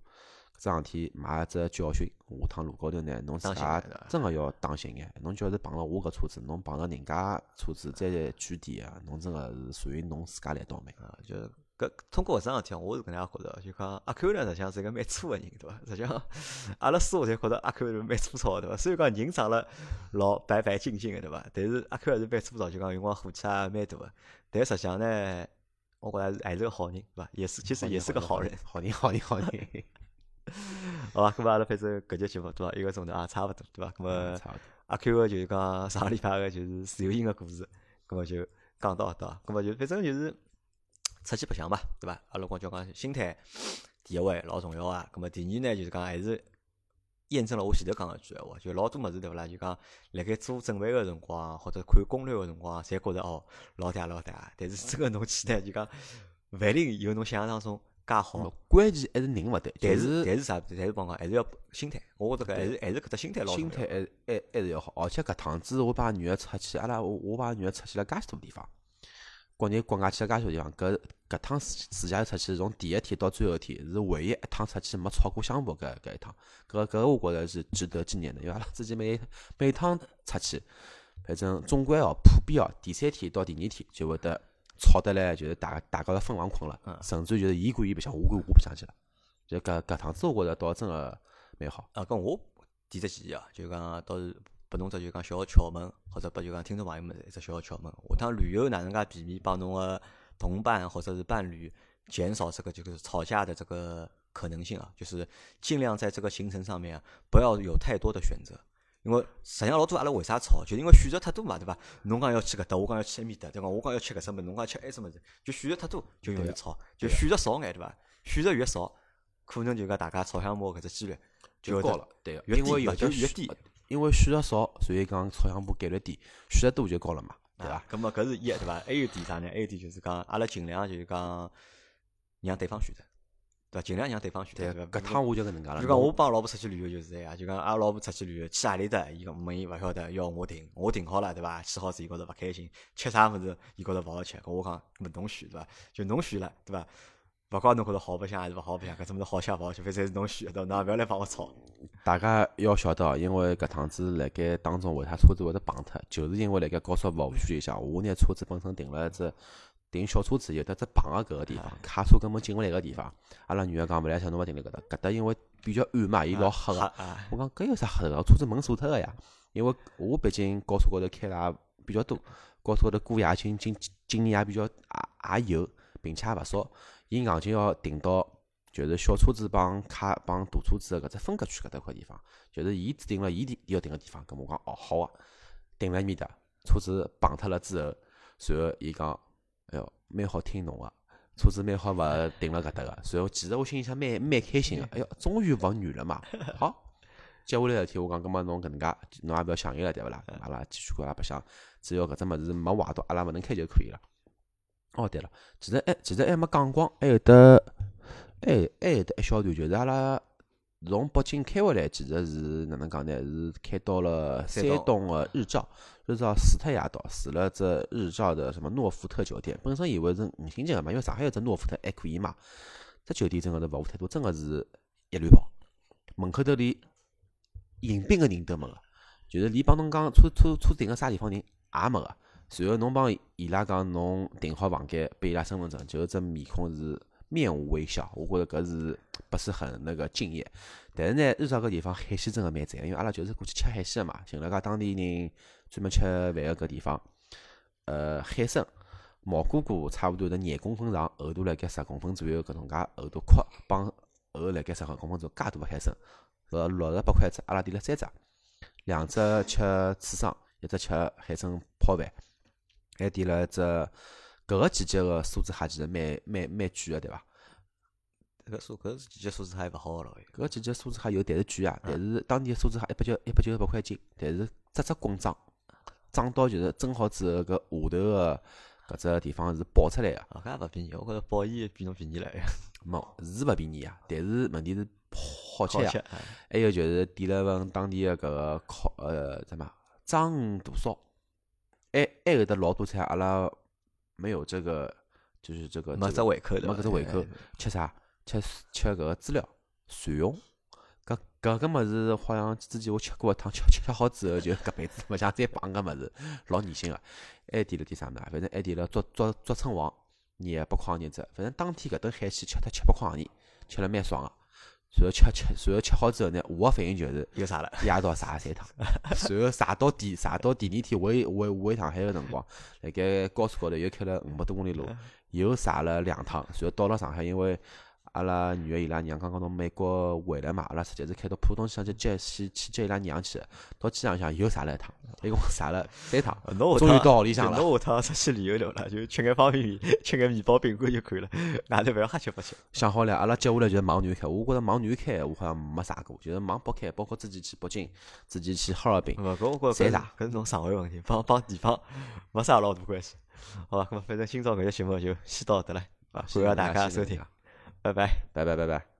搿桩事体买只教训，下趟路高头呢，侬自家真个要当心眼。侬要是碰了我搿车子，侬碰着人家车子再举点啊，侬真个是属于侬自家来倒霉啊！就。搿通过搿桩事体，我是搿能样觉着，就讲阿 Q 呢，实际上是一个蛮粗个人，对伐？实际上，阿拉师傅侪觉着阿 Q 是蛮粗糙，对伐？虽然讲人长了老白白净净个，对伐？但是阿 Q 还是蛮粗糙，就讲用光火气也蛮大个。但实际上呢，我觉着还是个好人，对伐？也是，其实也是个好人，好人，好人，好人。好 吧，搿么阿拉反正搿节节目对伐？一个钟头也差勿多，对伐？搿么阿 Q 个就是讲上个礼拜个就是自由行个故事，搿么就讲到对伐？搿么就反正就是。出去白相嘛，对伐？阿拉光就讲心态第一位老重要啊。咁么第二呢，就是讲还是验证了我前头讲个句闲话，就老多物事对勿啦？就讲辣盖做准备个辰光，或者看攻略个辰光，侪觉着哦老大老大。但是真个侬去呢，就讲勿一定有侬想象当中介好。关键还是人勿对，但是但是啥？但是帮讲还是要心态。我觉着搿还是还是搿只心态老心态还还还是要好。而且搿趟子我把女儿出去，阿拉我我把女儿出去了介许多地方。国内国外去了介许多地方，搿搿趟自自驾游出去，从第一天到最后一天，是唯一一趟出去没吵过相步搿搿一趟，搿搿我觉着是值得纪念的，因为阿拉之前每每趟出去，反正总归哦，普遍哦，第三天到第二天就会得吵得来，就是大大家要分房困了，甚至就是伊管伊白相，我管我白相去了，就搿搿趟子我觉着倒真个蛮好。啊，搿我提只建议啊，就讲倒是。拨侬只就讲小个窍门，或者拨就讲听众朋友们一只小个窍门。下趟旅游哪能介避免帮侬个同伴或者是伴侣减少这个就是吵架的这个可能性啊？就是尽量在这个行程上面啊不要有太多的选择。因为实际上老多阿拉为啥吵，就因为选择太多嘛，对伐？侬讲要去搿搭，我讲要去埃面搭，对伐？我讲要吃搿只物，侬讲吃埃只物事，就选择太多就容易吵，就选择少眼，对伐？选择越少，可能就讲大家吵相骂搿只几率就高了，对，越因为有就越低。因为选择少，所以讲吵相骂概率低；选择多就高了嘛，对伐？咁么搿是一，对伐？还有点啥呢？还有点就是讲，阿拉尽量就是讲让对方选择。对伐，尽量让对方选。择，搿趟我就搿能介了。就讲我帮老婆出去旅游就是这样，就讲阿拉老婆出去旅游去何里搭，伊讲问伊勿晓得，要我订，我订好了，对伐？去好子伊觉着勿开心，吃啥物事伊觉着勿好吃，搿我讲勿侬选，对伐？就侬选了，对伐？勿管侬觉着好白相还是勿好白相，搿只物事好吃勿好吃，反正是侬选，对伐？侬勿要来帮我吵。大家要晓得哦，因为搿趟子辣盖当中为啥车子会得碰脱，就是因为辣盖高速服务区里向，我拿车子本身停了只。停小车子有得只碰个搿个地方，卡车根本进勿来个地方。阿拉女儿讲勿来塞，侬勿停辣搿搭，搿搭因为比较暗嘛，伊老黑个。我讲搿有啥黑个？车子门锁脱个呀。因为我毕竟高速高头开个也比较多，高速高头过夜经经经验也比较也也有，并且也勿少。伊硬劲要停到就是小车子帮卡帮大车子个搿只分隔区搿搭块地方，就是伊指定了伊要停个地方。搿我讲哦好啊，停辣埃面搭，车子碰脱了之后，随后伊讲。哎哟，蛮好听侬个，车子蛮好勿停辣搿搭个，随后其实我心里向蛮蛮开心个。哎哟，终于勿远了嘛。好，接下来事体我讲，葛末侬搿能介，侬也勿要想伊了，对勿啦？阿拉继续过阿拉白相，只要搿只物事没坏到，阿拉勿能开就可以了。哦，对了，其实还其实还没讲光，还有得，还还有得一小段，就是阿拉从北京开回来，其实是哪能讲呢？是开到了山东个日照。日照死特夜到，住了只日照的什么诺富特酒店，本身以为是五星级个嘛，因为上海有只诺富特还可以嘛。只酒店真个是服务态度，真个是一流跑，门口头连迎宾个人都没个，就是连帮侬讲车车车停个啥地方人也没个。随后侬帮伊拉讲侬订好房间，拨伊拉身份证，就只面孔是面无微笑，我觉着搿是不是很那个敬业。但是呢，日照搿地方海鲜真个蛮赞，因为阿拉就是过去吃海鲜个嘛，寻了家当地人。专门吃饭个搿地方，呃，海参、毛菇菇差勿多是廿公分长，厚度辣盖十公分左右，搿种介厚度阔帮厚辣盖十公分左右，介大个海参，呃，六十八块一只，阿拉点了三只，两只吃刺身，一只吃海参泡饭，还点了只搿个季节个梭子蟹，其实蛮蛮蛮贵个，对伐？搿个搿季节梭子蟹勿好了，搿个季节梭子蟹有，但是贵啊，但是当地梭子蟹一百九一百九十八块一斤，但是只只滚涨。涨到就是蒸好之后，搿下头个搿只地方是爆出来个。搿也勿便宜，我觉着鲍鱼比侬便宜了。没，是勿便宜啊，但是问题是好吃呀。还有就是点了份当地个搿个烤呃什么章鱼大烧，还还有得老多菜，阿拉没有这个就是这个没这胃口的，没搿只胃口。吃啥？吃吃搿个猪料蒜蓉。搿搿个物事好像之前我吃过一趟，吃吃吃好之后就搿辈子 勿想再碰搿物事，老恶心个。还点了点啥物事？反正还点了竹竹竹蛏王，廿八块钿只。反正当天搿顿海鲜吃脱七八块钿，吃了蛮爽个。然后吃吃，然后吃好之后呢，我个反应就是又啥了？夜到啥三趟。然后啥到第啥到第二天回回回上海个辰光，辣盖高速高头又开了五百多公里路，又啥了两趟。然后到了上海，因为阿拉女儿伊拉娘刚刚从美国回来嘛，阿拉直接是开到浦东机场去接去去接伊拉娘去，到机场上又啥了一趟，一共啥了三趟，终于到屋里向了。侬下趟出去旅游了了，就吃眼方便面，吃眼面包饼干就可以了，外头勿要瞎吃不吃。想好了，阿拉接下来就是忙南开，我觉着忙南开我好像没啥过，就是忙北开，包括自己去北京，自己去哈尔滨，搿我觉着搿搿是侬上海问题，帮帮地方没啥老大关系。好吧，搿么反正今朝搿节节目就先到这了，啊，感谢大家收听。拜拜，拜拜，拜拜。